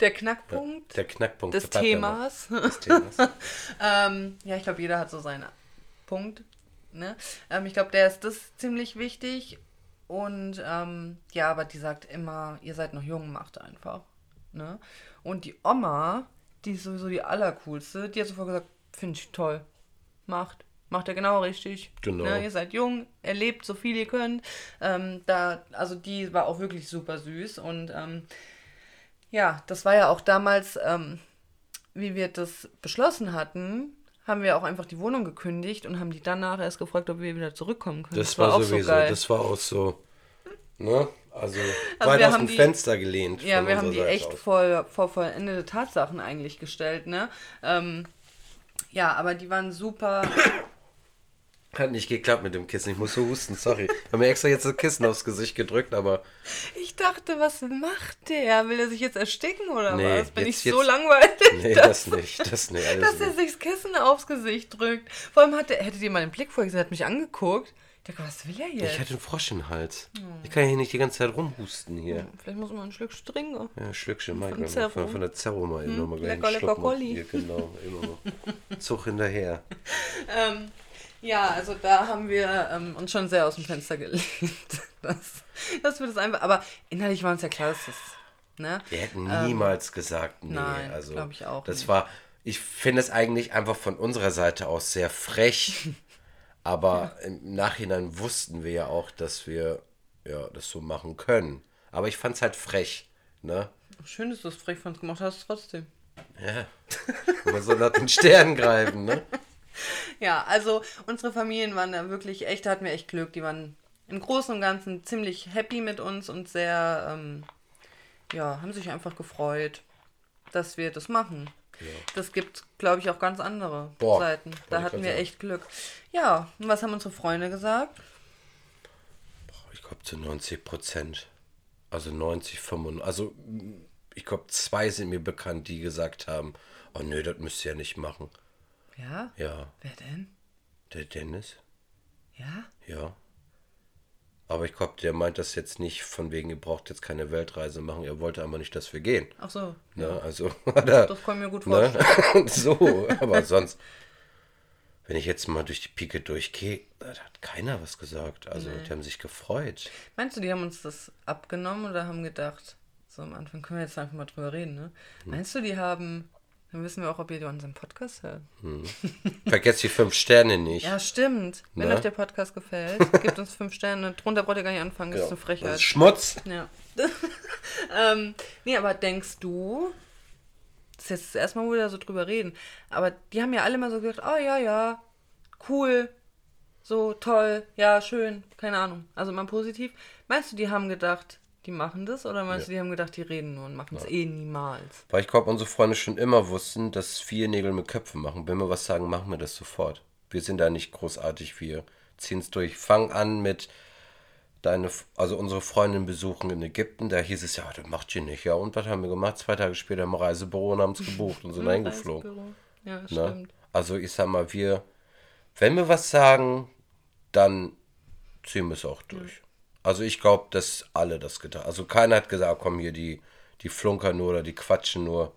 Der Knackpunkt der Knackpunkt des der Themas. des Themas. *laughs* Ähm, ja, ich glaube, jeder hat so seinen Punkt. Ne? Ähm, ich glaube, der ist das ziemlich wichtig. Und ähm, ja, aber die sagt immer, ihr seid noch jung, macht einfach. Ne? Und die Oma, die ist sowieso die allercoolste, die hat sofort gesagt, finde ich toll. Macht. Macht er genau richtig. Genau. Ne, ihr seid jung, erlebt so viel ihr könnt. Ähm, da, also die war auch wirklich super süß und ähm, ja, das war ja auch damals, ähm, wie wir das beschlossen hatten, haben wir auch einfach die Wohnung gekündigt und haben die danach erst gefragt, ob wir wieder zurückkommen können. Das, war, auch sowieso, das war auch so, ne? Also, Also weit wir aus haben dem die- Fenster gelehnt. Ja, wir haben die Seite echt aus. vor, vor vollendete Tatsachen eigentlich gestellt, ne? Ähm, ja, aber die waren super. Hat nicht geklappt mit dem Kissen. Ich muss so husten, sorry. Ich habe mir extra jetzt das Kissen aufs Gesicht gedrückt, aber Ich dachte, was macht der? Will er sich jetzt ersticken oder Nee, was? Bin jetzt- ich so jetzt- langweilig, nee, dass, das nicht. Das nicht. Dass er sich das Kissen aufs Gesicht drückt? Vor allem hat er, hättet ihr mal den Blick vorher gesehen, hat mich angeguckt. Ich dachte, was will er jetzt? Ich hatte einen Frosch im Hals. Hm. Ich kann hier nicht die ganze Zeit rumhusten hier. Vielleicht muss man ein Stück Stringe. Ja, Schlückchen, Michael. Von, von, von der Zerro mal eben nochmal gleich lecker, lecker mal. Hier, genau, immer. Zug hinterher. *laughs* Ähm, ja, also da haben wir ähm, uns schon sehr aus dem Fenster gelehnt. *laughs* Das, das wird es einfach. Aber innerlich war uns ja klar, dass das. Ne? Wir hätten niemals gesagt, nee. Ähm, nein, also, glaub ich auch Das nicht. war, ich finde es eigentlich einfach von unserer Seite aus sehr frech. *laughs* aber im Nachhinein wussten wir ja auch, dass wir ja, das so machen können. Aber ich fand es halt frech. Ne? Schön, dass du es frech von uns gemacht hast, trotzdem. Ja. *laughs* Man soll nach den Sternen greifen, ne? Ja, also unsere Familien waren da wirklich echt, da hatten wir echt Glück. Die waren im Großen und Ganzen ziemlich happy mit uns und sehr, ähm, ja, haben sich einfach gefreut, dass wir das machen. Das gibt, glaube ich, auch ganz andere Boah, Seiten. Da hatten wir sagen. echt Glück. Ja, und was haben unsere Freunde gesagt? Ich glaube zu 90 Prozent. Also 90, 95. Also ich glaube, zwei sind mir bekannt, die gesagt haben, oh nö, das müsst ihr ja nicht machen. Ja? Ja, Wer denn? der Dennis, Ja? ja. Aber ich glaube, der meint das jetzt nicht von wegen, ihr braucht jetzt keine Weltreise machen. Er wollte aber nicht, dass wir gehen. Ach so. Ne? Also, *laughs* hat er, Das kann mir gut vorstellen. ne? *laughs* so, aber sonst, wenn ich jetzt mal durch die Pike durchgehe, da hat keiner was gesagt. Also, die haben sich gefreut. Meinst du, die haben uns das abgenommen oder haben gedacht, so am Anfang können wir jetzt einfach mal drüber reden, ne? Hm. Meinst du, die haben, dann wissen wir auch, ob ihr unseren Podcast hört. Vergesst die fünf Sterne nicht. Ja, stimmt. Wenn Ne? euch der Podcast gefällt, *laughs* gebt uns fünf Sterne. Drunter braucht ihr gar nicht anfangen, das ist eine Das Frechheit. ist Schmutz. Ja. *laughs* ähm, nee, aber denkst du, das ist jetzt das erste Mal, wo wir da so drüber reden, aber die haben ja alle mal so gesagt, oh ja, ja, cool, so toll, ja, schön, keine Ahnung. Also mal positiv. Meinst du, die haben gedacht, die machen das oder meinst du, die haben gedacht, die reden nur und machen es eh niemals? Weil ich glaube, unsere Freunde schon immer wussten, dass vier Nägel mit Köpfen machen. Wenn wir was sagen, machen wir das sofort. Wir sind da nicht großartig, wir ziehen es durch. Fang an mit deine, also unsere Freundin besuchen in Ägypten. Da hieß es ja, das macht ihr nicht. Ja, und was haben wir gemacht? Zwei Tage später im Reisebüro und haben es gebucht und *laughs* sind. Reisebüro. Ja, Ne? stimmt. Also ich sag mal, wir, wenn wir was sagen, dann ziehen wir es auch durch. Also ich glaube, dass alle das getan Also keiner hat gesagt, komm hier, die, die flunkern nur oder die quatschen nur.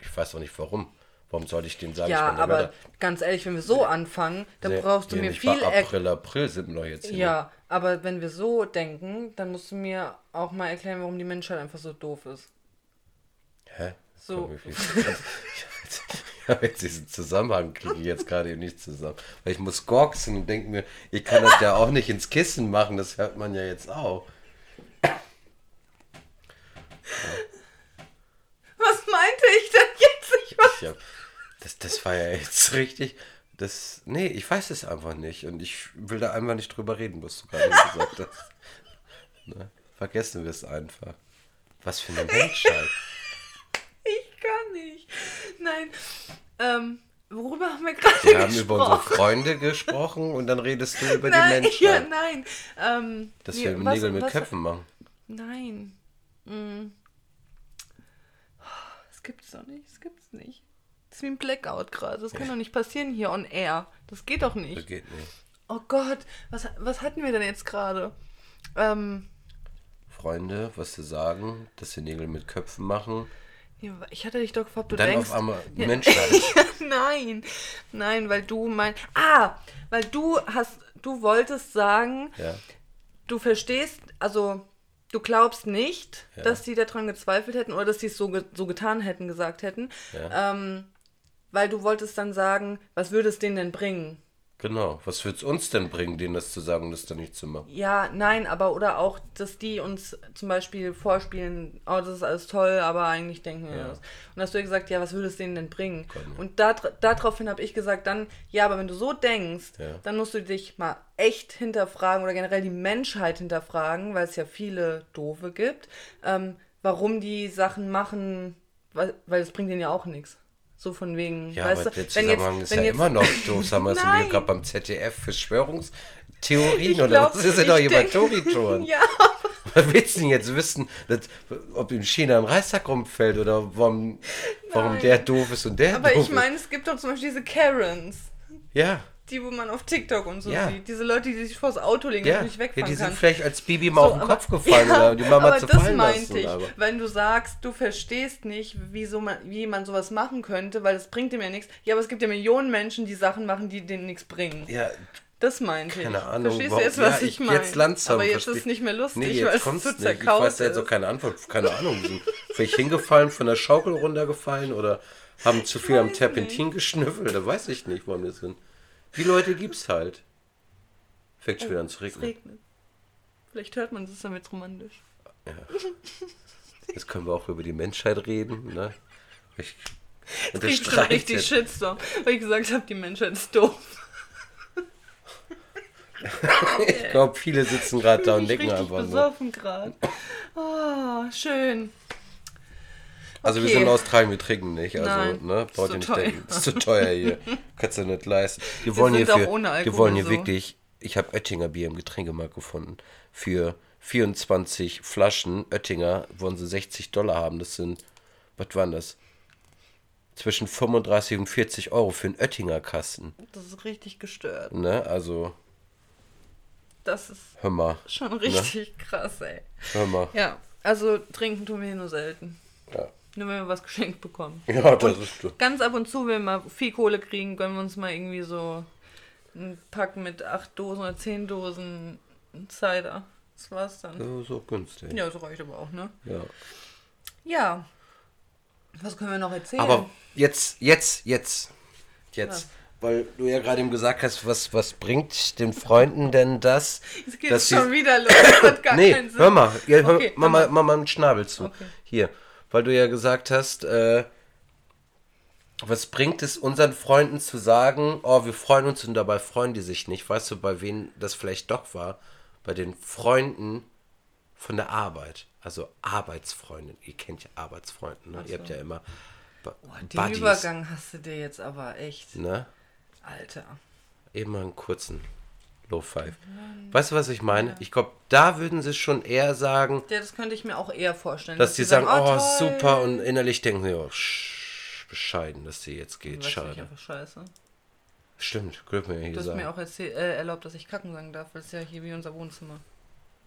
Ich weiß auch nicht warum. Warum sollte ich denen sagen? Ja, ich bin der aber Mörder? ganz ehrlich, wenn wir so anfangen, dann Nee, brauchst du hier mir nicht viel April, April sind wir doch jetzt hier. Ja, aber wenn wir so denken, dann musst du mir auch mal erklären, warum die Menschheit einfach so doof ist. Hä? So. Komm, *laughs* *laughs* *laughs* jetzt diesen Zusammenhang, kriege ich jetzt gerade eben nicht zusammen. Weil ich muss gorksen und denke mir, ich kann das ja auch nicht ins Kissen machen, das hört man ja jetzt auch. Was meinte ich denn jetzt? Ich weiß. Ich hab, das, das war ja jetzt richtig. Das, nee, ich weiß es einfach nicht. Und ich will da einfach nicht drüber reden, was du gerade gesagt hast. Ne? Vergessen wir es einfach. Was für eine *laughs* Menschheit. Kann nicht. Nein. Ähm, worüber haben wir gerade Wir gesprochen? haben über unsere Freunde gesprochen und dann redest du über nein, die ja, Menschheit. nein. Ähm, dass wir was- Nägel mit was- Köpfen machen. Nein. Mm. Das gibt's doch nicht. Das gibt's nicht. Das ist wie ein Blackout gerade. Das kann doch nicht passieren hier on air. Das geht doch Das nicht. geht nicht. Oh Gott, was, was hatten wir denn jetzt gerade? Ähm, Freunde, was sie sagen, dass sie Nägel mit Köpfen machen. Ich hatte dich doch gefragt, du Dann denkst. auf einmal Ja. Menschheit. *laughs* nein, nein, weil du mein. Ah, weil du hast, du wolltest sagen, Ja. du verstehst, also du glaubst nicht, Ja. dass die daran gezweifelt hätten oder dass die es so, ge so getan hätten, gesagt hätten. Ja. Ähm, weil du wolltest dann sagen, was würde es denen denn bringen? Genau. Was wird es uns denn bringen, denen das zu sagen und das dann nicht zu machen? Ja, nein, aber oder auch, dass die uns zum Beispiel vorspielen, oh, das ist alles toll, aber eigentlich denken wir Ja. das. Und hast du ja gesagt, ja, was würde es denen denn bringen? Kann. Und da, daraufhin habe ich gesagt, dann, ja, aber wenn du so denkst, Ja. dann musst du dich mal echt hinterfragen oder generell die Menschheit hinterfragen, weil es ja viele Doofe gibt, ähm, warum die Sachen machen, weil, weil es bringt denen ja auch nichts. So von wegen, Ja, weißt aber du, der wenn jetzt, Zusammenhang ist wenn ja jetzt, immer noch doof. Sagen wir, *laughs* Nein. gerade beim ZDF Verschwörungstheorien *laughs* Ich oder glaub, was? Wir sind doch denk- Touri-Touren. *laughs* Ja, Was willst du denn jetzt wissen, dass, ob in China ein Reichstag rumfällt oder warum, warum der doof ist und der aber doof ich meine, es gibt doch zum Beispiel diese Karens. ist? Ja, Die, wo man auf TikTok und so Ja. sieht. Diese Leute, die sich vors Auto legen ja. und nicht ja wegfahren die sind kann. vielleicht als Baby mal auf den aber- Kopf gefallen *laughs* oder die Mama aber zu das fallen meinte ich. Aber. Wenn du sagst, du verstehst nicht, wie, so man, wie man sowas machen könnte, weil es bringt dem ja nichts. Ja, aber es gibt ja Millionen Menschen, die Sachen machen, die denen nichts bringen. Ja, Das meinte ich. keine Ahnung. Verstehst du jetzt, was ja, ich meine? Jetzt langsam. aber jetzt ist es nicht mehr lustig, Nee, weil jetzt es kommt's so nicht. Ich weiß zerkaut jetzt auch keine Antwort. Keine Ahnung. Sind *laughs* vielleicht hingefallen, von der Schaukel runtergefallen oder haben zu viel am Terpentin geschnüffelt. Da weiß ich nicht, warum das sind. Die Leute gibt's halt. Fängt schon wieder an zu Es regnen. regnet. Vielleicht hört man es dann jetzt romantisch. Jetzt können wir auch über die Menschheit reden. Ne? Ich Krieg schon unterstreiche richtig. Shitstorm, weil ich gesagt habe, die Menschheit ist doof. Ich glaube, viele sitzen gerade da und denken einfach nur. besoffen gerade. Oh, schön. Also wir Okay. sind in Australien, wir trinken nicht. Also, Nein, ne, braucht ihr nicht teuer. denken. Ist zu teuer hier. *laughs* Kannst du nicht leisten. Wir wollen hier für, wir wollen hier so. wirklich, ich habe Oettinger Bier im Getränkemarkt gefunden. Für 24 Flaschen Oettinger wollen sie 60 Dollar haben. Das sind, was waren das? Zwischen 35 und 40 Euro für einen Oettinger Kasten. Das ist richtig gestört. Ne? Also, Das ist hör mal, schon richtig krass, ey. hör mal. Ja, also trinken tun wir hier nur selten. Ja, Nur wenn wir was geschenkt bekommen. ja das ist so. Ganz ab und zu, wenn wir mal viel Kohle kriegen, gönnen wir uns mal irgendwie so einen Pack mit acht Dosen oder zehn Dosen Cider. Das war's dann. So, so günstig. Ja, das reicht aber auch, ne? Ja. Ja. Was können wir noch erzählen? Aber jetzt, jetzt, jetzt, jetzt. Was? Weil du ja gerade eben gesagt hast, was, was bringt den Freunden denn das? Geht es sie- schon wieder los. Das hat gar nee, keinen Sinn. hör mal, ja, hör, Okay, mach, mal, mach mal einen Schnabel zu. Okay. Hier, weil du ja gesagt hast, äh, was bringt es unseren Freunden zu sagen, oh, wir freuen uns und dabei freuen die sich nicht? Weißt du, bei wem das vielleicht doch war? Bei den Freunden von der Arbeit. Also Arbeitsfreundin. Ihr kennt ja Arbeitsfreunde, ne? Ihr habt ja immer Bu- Den Buddies, Übergang hast du dir jetzt aber echt. ne? Alter. Eben mal einen kurzen Low Five. Weißt du, was ich meine? Ich glaube, da würden sie schon eher sagen, Ja, das könnte ich mir auch eher vorstellen. dass sie sagen, oh, toll. super, und innerlich denken sie, oh, sch, bescheiden, dass sie jetzt geht, Weißt schade. einfach scheiße. Stimmt, Glück mir ja hier Du hast mir auch erzähl, äh, erlaubt, dass ich kacken sagen darf, weil es ja hier wie unser Wohnzimmer.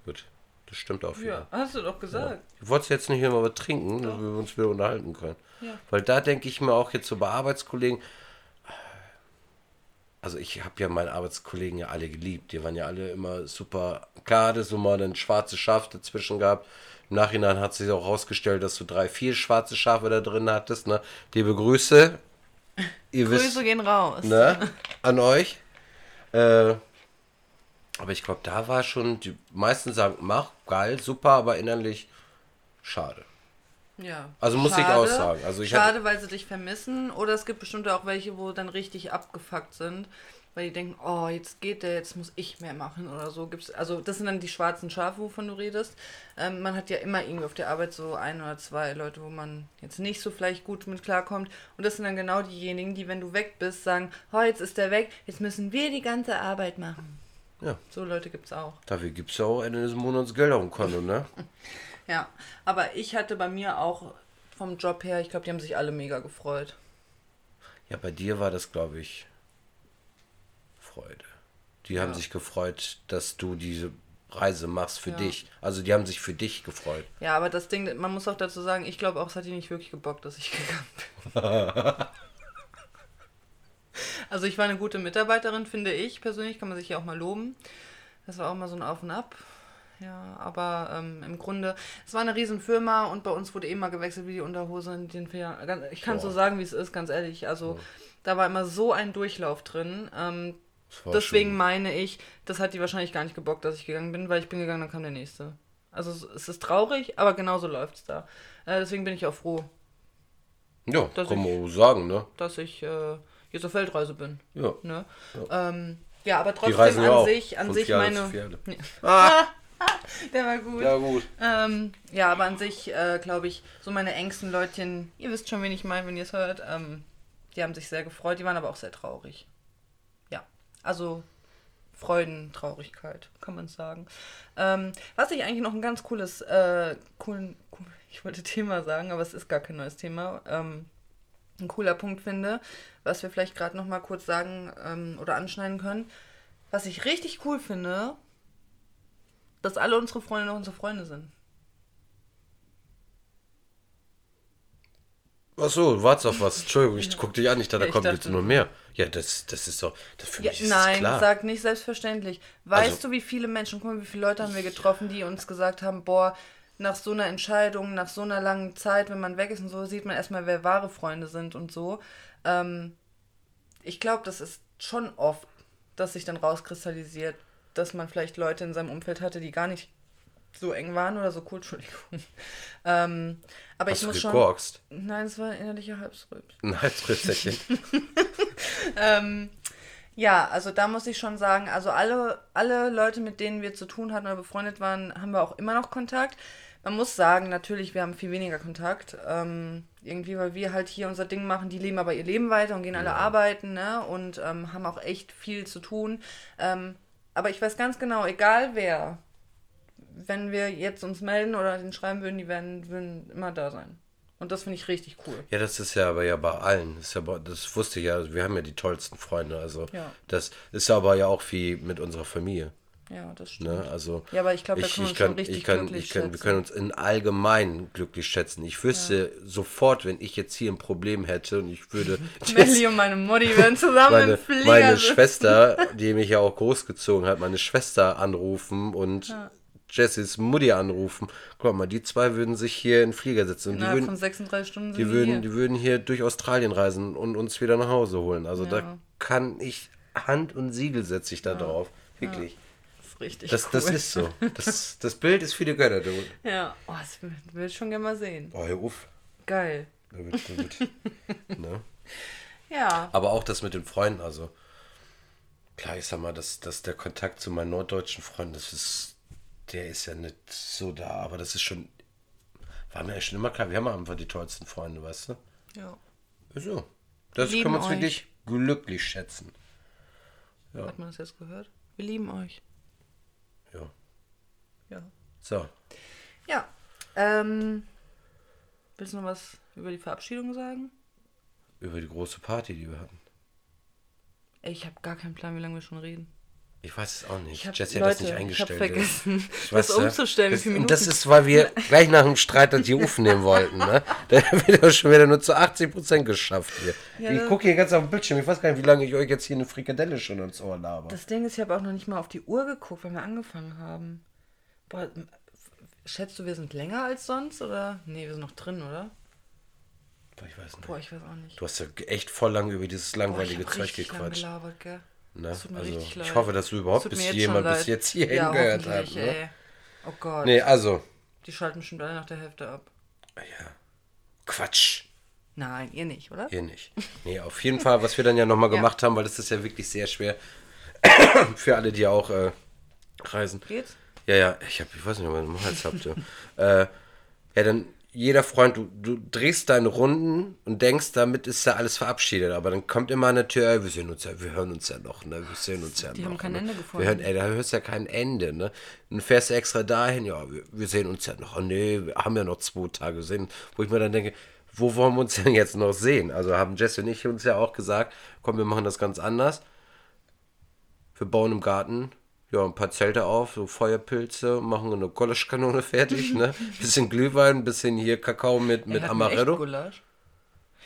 Gut, das stimmt auch Ja, hast du doch Ja. gesagt. Ich wollte jetzt nicht immer was trinken, dass wir uns wieder unterhalten können. Ja. Weil da denke ich mir auch jetzt so bei Arbeitskollegen, also ich habe ja meine Arbeitskollegen ja alle geliebt. Die waren ja alle immer super. Klar, das so mal ein schwarzes Schaf dazwischen gehabt. Im Nachhinein hat sich auch herausgestellt, dass du drei, vier schwarze Schafe da drin hattest. Ne? Liebe Grüße. Ihr Grüße wisst, gehen raus. ne? An euch. Äh, aber ich glaube, da war schon, die meisten sagen, mach, geil, super, aber innerlich schade. Ja. Also muss ich auch sagen. Also ich Schade, weil sie dich vermissen. Oder es gibt bestimmt auch welche, wo dann richtig abgefuckt sind. Weil die denken, oh, jetzt geht der, jetzt muss ich mehr machen oder so. Gibt's, also das sind dann die schwarzen Schafe, wovon du redest. Ähm, man hat ja immer irgendwie auf der Arbeit so ein oder zwei Leute, wo man jetzt nicht so vielleicht gut mit klarkommt. Und das sind dann genau diejenigen, die, wenn du weg bist, sagen, oh, jetzt ist der weg, jetzt müssen wir die ganze Arbeit machen. Ja. So Leute gibt's auch. Dafür gibt es ja auch Ende des Monats Geld auf dem Konto, ne? *laughs* Ja, aber ich hatte bei mir auch vom Job her, ich glaube, die haben sich alle mega gefreut. Ja, bei dir war das, glaube ich, Freude. Die haben Ja. sich gefreut, dass du diese Reise machst für Ja. dich. Also die haben sich für dich gefreut. Ja, aber das Ding, man muss auch dazu sagen, ich glaube auch, es hat die nicht wirklich gebockt, dass ich *laughs* gegangen bin. *laughs* also ich war eine gute Mitarbeiterin, finde ich persönlich, kann man sich ja auch mal loben. Das war auch mal so ein Auf und Ab. Ja, aber ähm, im Grunde, es war eine riesen Firma und bei uns wurde eh mal gewechselt wie die Unterhose in den vier Jahren. Ich kann so Boah. sagen, wie es ist, ganz ehrlich. Also da war immer so ein Durchlauf drin. Ähm, Deswegen schon- meine ich, das hat die wahrscheinlich gar nicht gebockt, dass ich gegangen bin, weil ich bin gegangen, dann kam der nächste. Also es- es ist traurig, aber genauso läuft es da. Äh, deswegen bin ich auch froh, Ja, dass kann ich- man sagen, ne? dass ich äh, jetzt auf Weltreise bin. Ja. Ne? Ja. Ähm, ja, aber trotzdem ja an auch. sich, an von sich Fiale meine. Fiale. Ah, *laughs* *laughs* der war gut. Ja, gut. Ähm, ja, aber an sich, äh, glaube ich, so meine engsten Leutchen, ihr wisst schon, wen ich meine, wenn ihr es hört, ähm, die haben sich sehr gefreut, die waren aber auch sehr traurig. Ja, also Freuden, Traurigkeit, kann man sagen. Ähm, was ich eigentlich noch ein ganz cooles, äh, coolen, cool, ich wollte Thema sagen, aber es ist gar kein neues Thema, ähm, ein cooler Punkt finde, was wir vielleicht gerade noch mal kurz sagen ähm, oder anschneiden können. Was ich richtig cool finde, dass alle unsere Freunde noch unsere Freunde sind. Ach so, wart's auf was. Entschuldigung, ich guck dich an, ich dachte, da Ich kommt dachte- jetzt nur mehr. Ja, das, das ist doch, das für Ja, mich ist nein, klar. sag nicht selbstverständlich. Weißt Also- du, wie viele Menschen, guck mal, wie viele Leute haben wir getroffen, die uns gesagt haben, boah, nach so einer Entscheidung, nach so einer langen Zeit, wenn man weg ist und so, sieht man erstmal, wer wahre Freunde sind und so. Ähm, ich glaube, das ist schon oft, dass sich dann rauskristallisiert, dass man vielleicht Leute in seinem Umfeld hatte, die gar nicht so eng waren oder so cool, Entschuldigung. *laughs* Ähm, aber Hast ich du muss schon. gekorkst? Nein, es war ein innerlicher Halsrülps. Ein Halsrezettchen. Ähm, ja, also da muss ich schon sagen, also alle, alle Leute, mit denen wir zu tun hatten oder befreundet waren, haben wir auch immer noch Kontakt. Man muss sagen, natürlich, wir haben viel weniger Kontakt. Ähm, irgendwie, weil wir halt hier unser Ding machen, die leben aber ihr Leben weiter und gehen alle arbeiten, ne? Und ähm, haben auch echt viel zu tun. Ähm, aber ich weiß ganz genau, egal wer, wenn wir jetzt uns melden oder den schreiben würden, die werden, würden immer da sein. Und das finde ich richtig cool. Ja, das ist ja aber ja bei allen. Das, ist ja bei, das wusste ich ja, wir haben ja die tollsten Freunde. Also Ja. das ist aber ja auch wie mit unserer Familie. Ja, das stimmt. Ne? Also Ja, aber ich glaube, da ich, ich kann, richtig ich kann, ich kann, wir können uns in allgemein glücklich schätzen. Ich wüsste sofort, wenn ich jetzt hier ein Problem hätte und ich würde *laughs* Melli und meine Mutti werden zusammen meine, im Flieger meine sitzen. Schwester, *laughs* die mich ja auch großgezogen hat, meine Schwester anrufen und Jessys Mutti anrufen. Guck mal, die zwei würden sich hier in den Flieger setzen und die Innerhalb von würden, 36 Stunden sind die würden, hier. die würden hier durch Australien reisen und uns wieder nach Hause holen. Also da Ja. kann ich Hand und Siegel setze ich da drauf. Wirklich. Ist richtig Das, cool. das ist so. *laughs* Das, das Bild ist für die Götter, du. Ja, oh, das will ich schon gerne mal sehen. Oh, auf. Geil. Da wird, da wird, *laughs* ne? Ja. Aber auch das mit den Freunden, also klar, ich sag mal, dass, dass der Kontakt zu meinen norddeutschen Freunden, das ist, der ist ja nicht so da, aber das ist schon, war mir ja schon immer klar, wir haben einfach die tollsten Freunde, weißt du? ja. So. Das Lieben können wir uns euch. wirklich glücklich schätzen. Ja. Hat man das jetzt gehört? Wir lieben euch. Ja. Ja. So. Ja. Ähm, willst du noch was über die Verabschiedung sagen? Über die große Party, die wir hatten. Ey, ich habe gar keinen Plan, wie lange wir schon reden. Ich weiß es auch nicht. Ich hab, Jessie hat Leute, das nicht ich habe eingestellt. vergessen, *laughs* Ich das weiß, ne? umzustellen, wie das, Und das ist, weil wir *laughs* gleich nach dem Streit das hier aufnehmen wollten. Ne? *laughs* Da wird das schon wieder nur zu 80% geschafft hier. Ja, ich das- gucke hier ganz auf dem Bildschirm. Ich weiß gar nicht, wie lange ich euch jetzt hier eine Frikadelle schon ins Ohr laber. Das Ding ist, ich habe auch noch nicht mal auf die Uhr geguckt, wenn wir angefangen haben. Boah, schätzt du, wir sind länger als sonst oder? Nee, wir sind noch drin, oder? Boah, ich weiß nicht. Boah, ich weiß auch nicht. Du hast ja echt voll lange über dieses Boah, langweilige ich hab Zeug richtig lang gequatscht. gelabert, gell? Ne? Das tut mir Also, richtig leid. ich hoffe, dass du überhaupt bis jetzt jemand schon bis jetzt hierhin ja, gehört hat. hoffentlich, Ne? ey. Oh Gott. Nee, also. Die schalten bestimmt alle nach der Hälfte ab. Ja. Quatsch. Nein, ihr nicht, oder? Hier nicht. *laughs* Nee, auf jeden Fall, was wir dann ja nochmal Ja. gemacht haben, weil das ist ja wirklich sehr schwer *coughs* für alle, die auch äh, reisen. Geht's? Ja, ja, ich hab, ich weiß nicht, ob ihr einen Hals habt. Äh, ja, dann jeder Freund, du, du drehst deine Runden und denkst, damit ist ja alles verabschiedet. Aber dann kommt immer eine Tür, ey, wir sehen uns ja, wir hören uns ja noch, ne? Wir sehen uns ja Die noch. haben kein ne? Ende gefunden. Wir hören, ey, da hörst du ja kein Ende, ne? Dann fährst du extra dahin, ja, wir, wir sehen uns ja noch. Oh nee, wir haben ja noch zwei Tage gesehen. Wo ich mir dann denke, wo wollen wir uns *laughs* denn jetzt noch sehen? Also haben Jesse und ich uns ja auch gesagt, komm, wir machen das ganz anders. Wir bauen im Garten ja, ein paar Zelte auf, so Feuerpilze, machen eine Gulaschkanone *laughs* fertig, ne? Bisschen Glühwein, bisschen hier Kakao mit, mit Amaretto. Gulasch?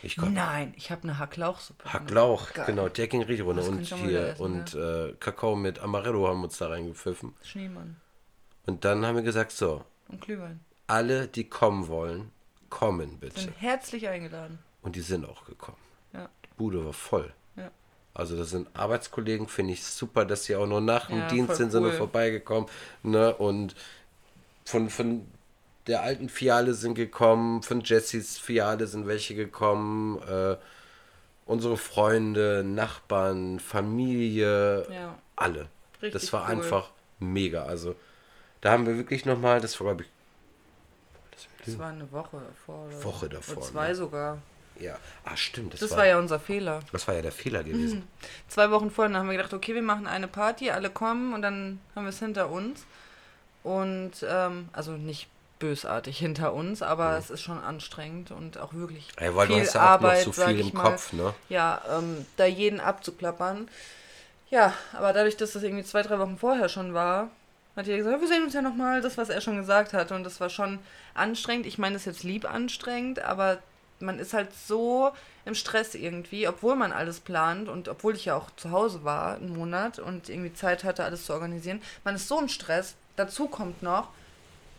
Ich komm, Nein, ich habe eine Hacklauchsuppe. Hacklauch, Geil. genau, der ging richtig runter. Und hier, essen, und äh, Kakao mit Amaretto haben uns da reingepfiffen. Schneemann Und dann haben wir gesagt, so, und Glühwein. alle, die kommen wollen, kommen bitte. Sind herzlich eingeladen. Und die sind auch gekommen. Ja, Die Bude war voll. Also das sind Arbeitskollegen, finde ich super, dass sie auch noch nach dem Ja, Dienst sind, sind cool. noch vorbeigekommen. Ne? Und von, von der alten Fiale sind gekommen, von Jessys Fiale sind welche gekommen, äh, unsere Freunde, Nachbarn, Familie, Ja. alle. Richtig das war cool. einfach mega. Also da haben wir wirklich nochmal, das war glaube ich, Das war eine Woche davor. Oder Woche davor, Oder zwei ne? sogar. Ja, ah stimmt, das, Das war, war ja unser Fehler. das war ja der Fehler gewesen. Zwei Wochen vorher haben wir gedacht, okay, wir machen eine Party, alle kommen und dann haben wir es hinter uns. Und, ähm, also nicht bösartig hinter uns, aber es ist schon anstrengend und auch wirklich Ey, weil viel du hast ja auch Arbeit, noch so sag viel im mal. Kopf, ne? Ja, ähm, da jeden abzuklappern. Ja, aber dadurch, dass das irgendwie zwei, drei Wochen vorher schon war, hat jeder gesagt, wir sehen uns ja nochmal, das, was er schon gesagt hat. Und das war schon anstrengend. Ich meine, das ist jetzt lieb anstrengend, aber man ist halt so im Stress irgendwie, obwohl man alles plant und obwohl ich ja auch zu Hause war, einen Monat und irgendwie Zeit hatte, alles zu organisieren. Man ist so im Stress. Dazu kommt noch,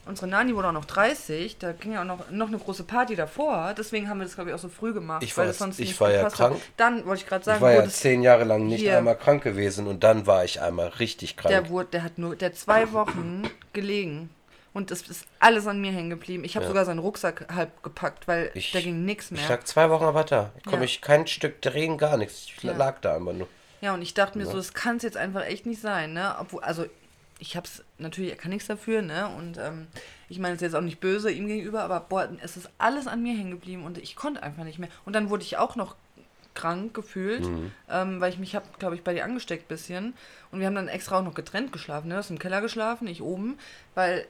unsere Nani wurde auch noch 30, da ging ja auch noch, noch eine große Party davor. Deswegen haben wir das, glaube ich, auch so früh gemacht. Ich weil war- es sonst ich nicht war ja gepasst hat. krank. Dann wollte ich gerade sagen, Ich war ja zehn Jahre lang nicht hier. einmal krank gewesen und dann war ich einmal richtig krank. Der wurde, der hat nur, der hat zwei Wochen gelegen. Und es ist alles an mir hängen geblieben. Ich habe Ja. sogar seinen Rucksack halb gepackt, weil Ich- da ging nichts ich mehr. lag zwei Wochen aber da. Ich konnte Ja. mich kein Stück drehen, gar nichts. Ich lag da einfach nur. Ja, und ich dachte mir so, das kann es jetzt einfach echt nicht sein, ne? Obwohl, also ich hab's natürlich, er kann nichts dafür, ne? Und ähm, ich meine, es ist jetzt auch nicht böse ihm gegenüber, aber boah, es ist alles an mir hängen geblieben und ich konnte einfach nicht mehr. Und dann wurde ich auch noch krank gefühlt, Mhm. ähm, weil ich mich habe, glaube ich, bei dir angesteckt bisschen. Und wir haben dann extra auch noch getrennt geschlafen, ne? Du hast im Keller geschlafen, ich oben, weil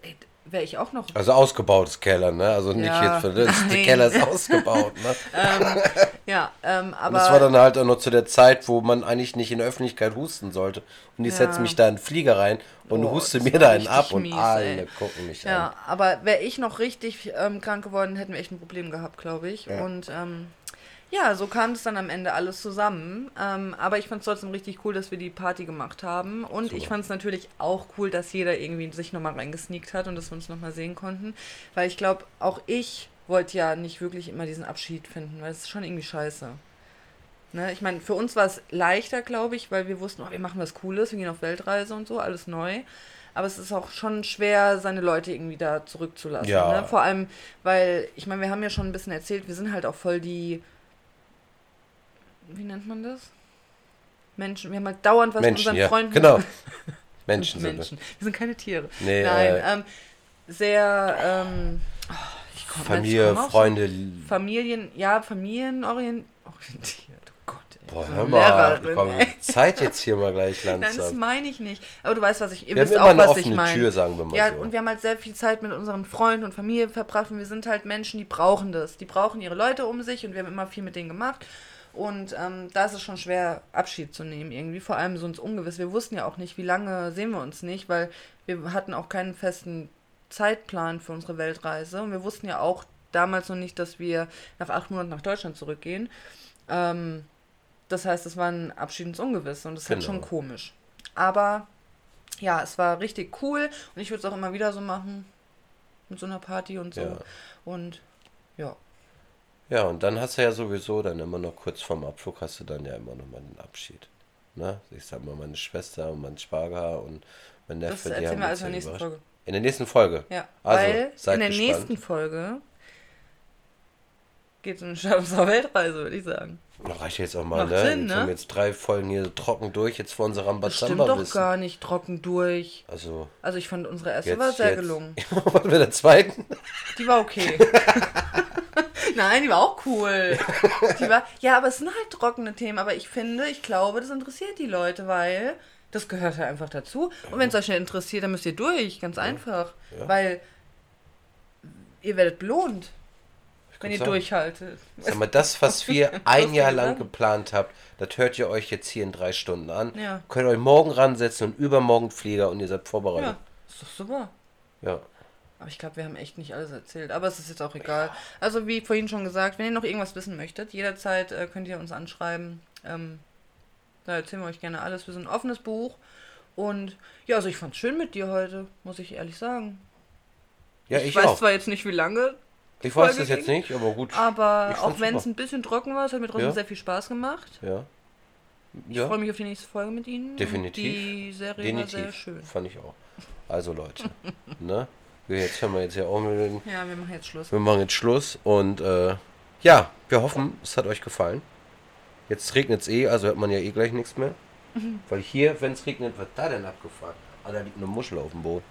wäre ich auch noch Also ausgebautes Keller, ne? Also nicht Ja, jetzt verletzt. Der nein. Keller ist ausgebaut, ne? Ja, ähm, aber. Und das war dann halt auch noch zu der Zeit, wo man eigentlich nicht in der Öffentlichkeit husten sollte. Und ich Ja. setze mich da in den Flieger rein und Boah, huste das mir da einen ab und mies, alle ey. gucken mich ja, an. aber wäre ich noch richtig ähm, krank geworden, hätten wir echt ein Problem gehabt, glaube ich. Ja. Und ähm, ja, so kam es dann am Ende alles zusammen. Ähm, aber ich fand es trotzdem richtig cool, dass wir die Party gemacht haben. Und ich Super. fand es natürlich auch cool, dass jeder irgendwie sich nochmal reingesneakt hat und dass wir uns nochmal sehen konnten. Weil ich glaube, auch ich wollte ja nicht wirklich immer diesen Abschied finden, weil es ist schon irgendwie scheiße. Ne? Ich meine, für uns war es leichter, glaube ich, weil wir wussten, oh, wir machen was Cooles, wir gehen auf Weltreise und so, alles neu. Aber es ist auch schon schwer, seine Leute irgendwie da zurückzulassen. Ja. Ne? Vor allem, weil, ich meine, wir haben ja schon ein bisschen erzählt, wir sind halt auch voll die. Wie nennt man das? Menschen. Wir haben halt dauernd was Menschen, mit ja. unseren Freunden. Genau. *laughs* *laughs* Menschen sind Menschen. Wir sind keine Tiere. Nee, Nein, äh, ähm, sehr. Ähm, oh, ich. Familie, auf so- Freunde. Familien, ja, familienorientiert. Oh Gott, ey. Boah, hör mal. Komm. Zeit jetzt hier mal gleich *laughs* Nein, das langsam. meine ich nicht. Aber du weißt, was ich. Ihr Wir haben wisst immer auch, eine was ich offene meine. Tür, sagen wir mal Ja, so. und wir haben halt sehr viel Zeit mit unseren Freunden und Familie verbracht und wir sind halt Menschen, die brauchen das. Die brauchen ihre Leute um sich und wir haben immer viel mit denen gemacht. Und ähm, da ist es schon schwer, Abschied zu nehmen irgendwie, vor allem so ins Ungewiss. Wir wussten ja auch nicht, wie lange sehen wir uns nicht, weil wir hatten auch keinen festen Zeitplan für unsere Weltreise. Und wir wussten ja auch damals noch nicht, dass wir nach acht Monaten nach Deutschland zurückgehen. Ähm, das heißt, es war ein Abschied ins Ungewisse und das ist halt Genau. schon komisch. Aber ja, es war richtig cool und ich würde es auch immer wieder so machen. Mit so einer Party und so. Ja. Und ja. Ja, und dann hast du ja sowieso dann immer noch kurz vorm Abflug hast du dann ja immer noch mal den Abschied. Ne? Ich sag mal, meine Schwester und mein Schwager und mein Neffe, Das die erzählen haben wir also in der nächsten. Folge. In der nächsten Folge. Ja, Also, weil seid in der gespannt. nächsten Folge geht es um unserer Weltreise, würde ich sagen. Das reicht jetzt auch mal, Macht ne? Sinn, jetzt ne? haben wir jetzt drei Folgen hier trocken durch, jetzt vor unserem Das stimmt Rambazamba doch wissen. gar nicht trocken durch. Also, Also ich fand unsere erste jetzt, war sehr jetzt. gelungen. Was mit der zweiten? Die war okay. *laughs* *laughs* Nein, die war auch cool. *laughs* Die war, ja, aber es sind halt trockene Themen. Aber ich finde, ich glaube, das interessiert die Leute, weil das gehört halt einfach dazu. Und wenn es euch nicht interessiert, dann müsst ihr durch. Ganz einfach. Ja. Weil ihr werdet belohnt, wenn ihr sagen. durchhaltet. Sag mal, das, was *laughs* wir ein Jahr lang geplant habt, das hört ihr euch jetzt hier in drei Stunden an. Ja. Könnt euch morgen ransetzen und übermorgen Flieger und ihr seid vorbereitet. Ja, ist doch super. Ja. Aber ich glaube, wir haben echt nicht alles erzählt. Aber es ist jetzt auch egal. Also wie vorhin schon gesagt, wenn ihr noch irgendwas wissen möchtet, jederzeit äh, könnt ihr uns anschreiben. Ähm, da erzählen wir euch gerne alles. Wir sind ein offenes Buch. Und ja, also ich fand's schön mit dir heute, muss ich ehrlich sagen. Ja, ich ich, weiß auch. zwar jetzt nicht, wie lange, Ich weiß das jetzt nicht, aber gut. aber auch wenn es ein bisschen trocken war, es hat mir trotzdem Ja. sehr viel Spaß gemacht. Ja. Ich Ja. freue mich auf die nächste Folge mit Ihnen. Definitiv. Die Serie war sehr Definitiv. schön. Fand ich auch. Also Leute, *laughs* ne? Jetzt haben wir jetzt ja auch mit den Ja, wir machen jetzt Schluss. Wir machen jetzt Schluss und äh, ja, wir hoffen, es hat euch gefallen. Jetzt regnet es eh, also hört man ja eh gleich nichts mehr. *laughs* Weil hier, wenn es regnet, wird da denn abgefahren? Ah, da liegt eine Muschel auf dem Boden.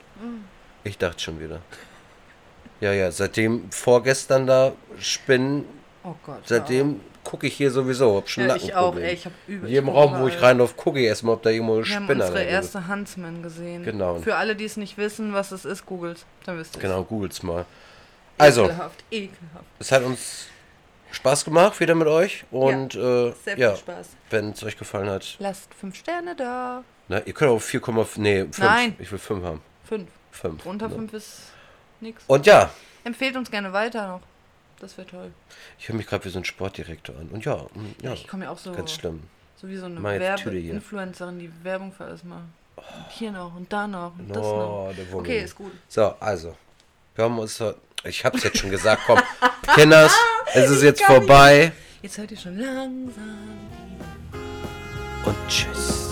Ich dachte schon wieder. Ja, ja, seitdem vorgestern da Spinnen, Oh Gott. seitdem gucke ich hier sowieso. Hab schon Ja, ich auch, ey. Ich hab übel. In jedem ich Raum, wo ich überall. reinlaufe, gucke ich erstmal, ob da irgendwo eine Wir haben Spinne unsere drin ist. erste Huntsman gesehen. Genau. Für alle, die es nicht wissen, was es ist, googelt. Dann wisst ihr Genau, googelt's mal. Also, Ekelhaft, ekelhaft. es hat uns Spaß gemacht wieder mit euch und äh, Sehr viel ja, Spaß. wenn es euch gefallen hat, Lasst fünf Sterne da. Na, ihr könnt auch 4,5. Nee, 5. Nein. Ich will 5 haben. Fünf. 5. Unter fünf ist nix. Und ja, Empfehlt uns gerne weiter noch. Das wäre toll. ich höre mich gerade wie so ein Sportdirektor an. Und ja, mm, ja Ich komme ja auch so, ganz schlimm. so wie so eine. Werbe-Influencerin, die Werbung für alles macht. Und hier noch und da noch und das Oh, noch. Okay, ist gut. So, also. Wir haben uns. Ich hab's jetzt schon gesagt, komm. *laughs* Kinders, es ist jetzt kann nicht. vorbei. Jetzt hört ihr schon langsam. Und tschüss.